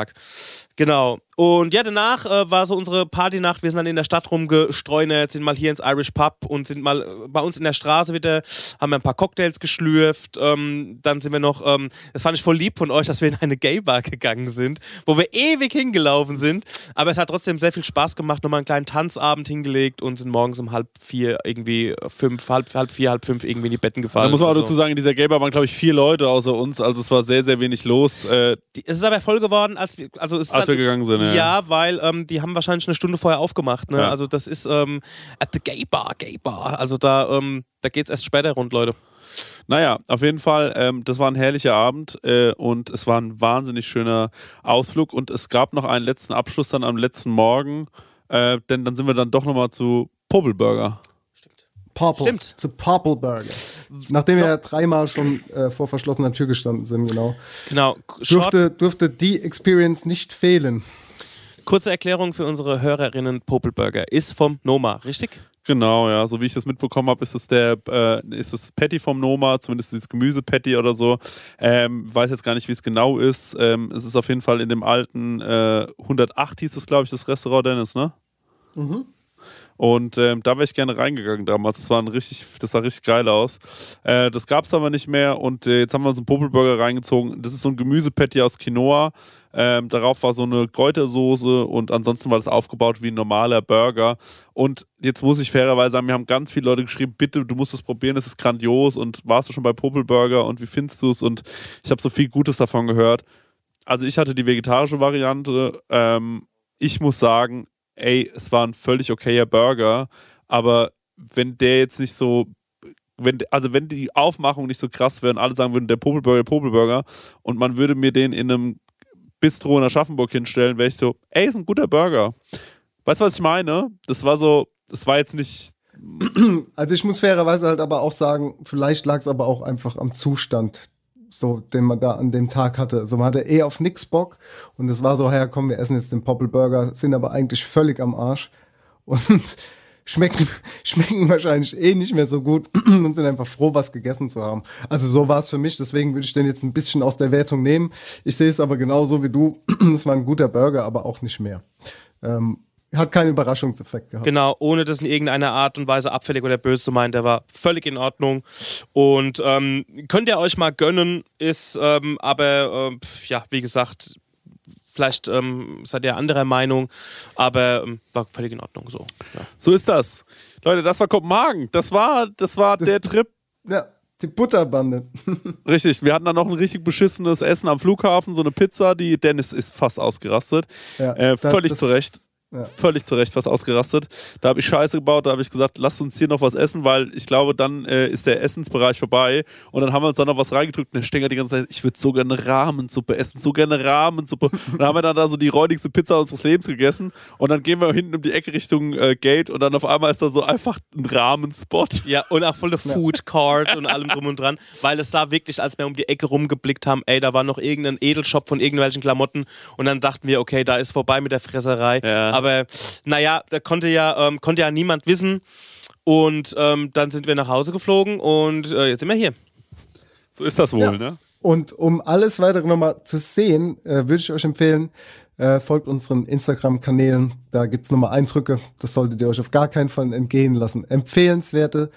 Genau. Und ja, danach äh, war so unsere Partynacht. Wir sind dann in der Stadt rumgestreunert, sind mal hier ins Irish Pub und sind mal äh, bei uns in der Straße wieder, haben wir ein paar Cocktails geschlürft. Ähm, dann sind wir noch, ähm, das fand ich voll lieb von euch, dass wir in eine Gay-Bar gegangen sind, wo wir ewig hingelaufen sind. Aber es hat trotzdem sehr viel Spaß gemacht. Nochmal einen kleinen Tanzabend hingelegt und sind morgens um halb vier irgendwie, fünf, halb, halb vier, halb fünf irgendwie in die Betten gefallen. Da muss man auch dazu sagen, in dieser Gay-Bar waren, glaube ich, vier Leute außer uns. Also es war sehr, sehr wenig los. Äh, Die, es ist aber voll geworden, als wir, also Als wir gegangen sind, ja. Ja, weil ähm, die haben wahrscheinlich eine Stunde vorher aufgemacht. Ne? Ja. Also das ist ähm, at the Gay Bar, Gay Bar. Also da, ähm, da geht's erst später rund, Leute. Naja, auf jeden Fall, ähm, das war ein herrlicher Abend äh, und es war ein wahnsinnig schöner Ausflug und es gab noch einen letzten Abschluss dann am letzten Morgen, äh, denn dann sind wir dann doch nochmal zu Popelburger. Purple. Stimmt. Zu Purple Burger. Nachdem wir ja dreimal schon äh, vor verschlossener Tür gestanden sind, genau. Genau. Short, Durfte, durfte die Experience nicht fehlen. Kurze Erklärung für unsere Hörerinnen: Popelburger ist vom Noma, richtig? Genau, ja, so wie ich das mitbekommen habe, ist es der, äh, ist es Patty vom Noma, zumindest dieses Gemüse-Patty oder so. Ähm, weiß jetzt gar nicht, wie es genau ist. Ähm, es ist auf jeden Fall in dem alten äh, 108 hieß es, glaube ich, das Restaurant Dennis, ne? Und ähm, da wäre ich gerne reingegangen damals. Das war ein richtig, das sah richtig geil aus. Äh, das gab es aber nicht mehr und äh, jetzt haben wir uns einen Popelburger reingezogen. Das ist so ein Gemüsepatty aus Quinoa. Ähm, darauf war so eine Kräutersoße und ansonsten war das aufgebaut wie ein normaler Burger. Und jetzt muss ich fairerweise sagen, mir haben ganz viele Leute geschrieben, bitte, du musst es probieren, es ist grandios und warst du schon bei Popelburger und wie findest du es? Und ich habe so viel Gutes davon gehört. Also ich hatte die vegetarische Variante. Ähm, ich muss sagen, ey, es war ein völlig okayer Burger, aber wenn der jetzt nicht so, wenn, also wenn die Aufmachung nicht so krass wäre und alle sagen würden, der Popelburger, Popelburger, und man würde mir den in einem Bistro in Aschaffenburg hinstellen, wäre ich so, ey, ist ein guter Burger. Weißt du, was ich meine? Das war so, das war jetzt nicht, Also ich muss fairerweise halt aber auch sagen, vielleicht lag es aber auch einfach am Zustand, so den man da an dem Tag hatte. Also man hatte eh auf nix Bock und es war so, ja komm, wir essen jetzt den Popelburger, sind aber eigentlich völlig am Arsch <laughs> und schmecken, schmecken wahrscheinlich eh nicht mehr so gut <clears throat> und sind einfach froh, was gegessen zu haben. Also so war es für mich, deswegen würde ich den jetzt ein bisschen aus der Wertung nehmen. Ich sehe es aber genauso wie du. <clears throat> Es war ein guter Burger, aber auch nicht mehr. Ähm, hat keinen Überraschungseffekt gehabt. Genau, ohne das in irgendeiner Art und Weise abfällig oder böse zu meinen. Der war völlig in Ordnung. Und ähm, könnt ihr euch mal gönnen, ist ähm, aber, pf, ja, wie gesagt, vielleicht ähm, seid ihr anderer Meinung, aber ähm, war völlig in Ordnung so. Ja. so ist das. Leute, das war Kopenhagen. Das war, das war Das- der Trip. Ja, die Butterbande. <laughs> Richtig, wir hatten dann noch ein richtig beschissenes Essen am Flughafen, so eine Pizza, die Dennis ist fast ausgerastet. Ja, äh, völlig das- zu Recht. Ja. Völlig zu Recht fast ausgerastet. Da habe ich Scheiße gebaut, da habe ich gesagt, lasst uns hier noch was essen, weil ich glaube, dann äh, ist der Essensbereich vorbei. Und dann haben wir uns dann noch was reingedrückt und der Stenger die ganze Zeit, ich würde so gerne Rahmensuppe essen, so gerne Rahmensuppe. <laughs> Und dann haben wir dann da so die räudigste Pizza unseres Lebens gegessen. Und dann gehen wir hinten um die Ecke Richtung äh, Gate und dann auf einmal ist da so einfach ein Rahmenspot. Ja, und auch voll eine Food Card und <laughs> allem drum und dran, weil es sah wirklich, als wir um die Ecke rumgeblickt haben, ey, da war noch irgendein Edelshop von irgendwelchen Klamotten und dann dachten wir, okay, da ist vorbei mit der Fresserei. Ja. Aber naja, da konnte ja, ähm, konnte ja niemand wissen und ähm, dann sind wir nach Hause geflogen und äh, jetzt sind wir hier. So ist das wohl, Ja. ne? Und um alles weitere nochmal zu sehen, äh, würde ich euch empfehlen, äh, folgt unseren Instagram-Kanälen. Da gibt's nochmal Eindrücke. Das solltet ihr euch auf gar keinen Fall entgehen lassen. Empfehlenswerte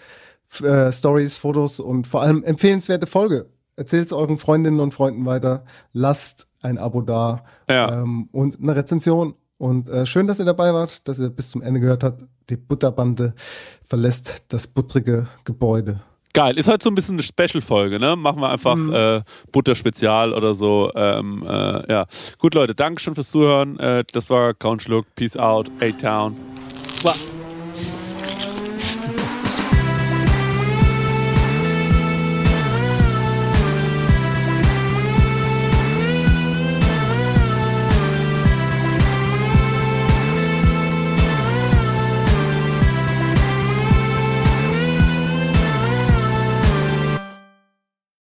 äh, Stories, Fotos und vor allem empfehlenswerte Folge. Erzählt es euren Freundinnen und Freunden weiter. Lasst ein Abo da Ja. ähm, und eine Rezension. Und äh, schön, dass ihr dabei wart, dass ihr bis zum Ende gehört habt. Die Butterbande verlässt das buttrige Gebäude. Geil, ist heute so ein bisschen eine Special-Folge, ne? Machen wir einfach äh, Butter-Spezial oder so. Ähm, äh, ja. Gut, Leute, danke schon fürs Zuhören. Äh, das war Count Schluck. Peace out. A-Town. Wow.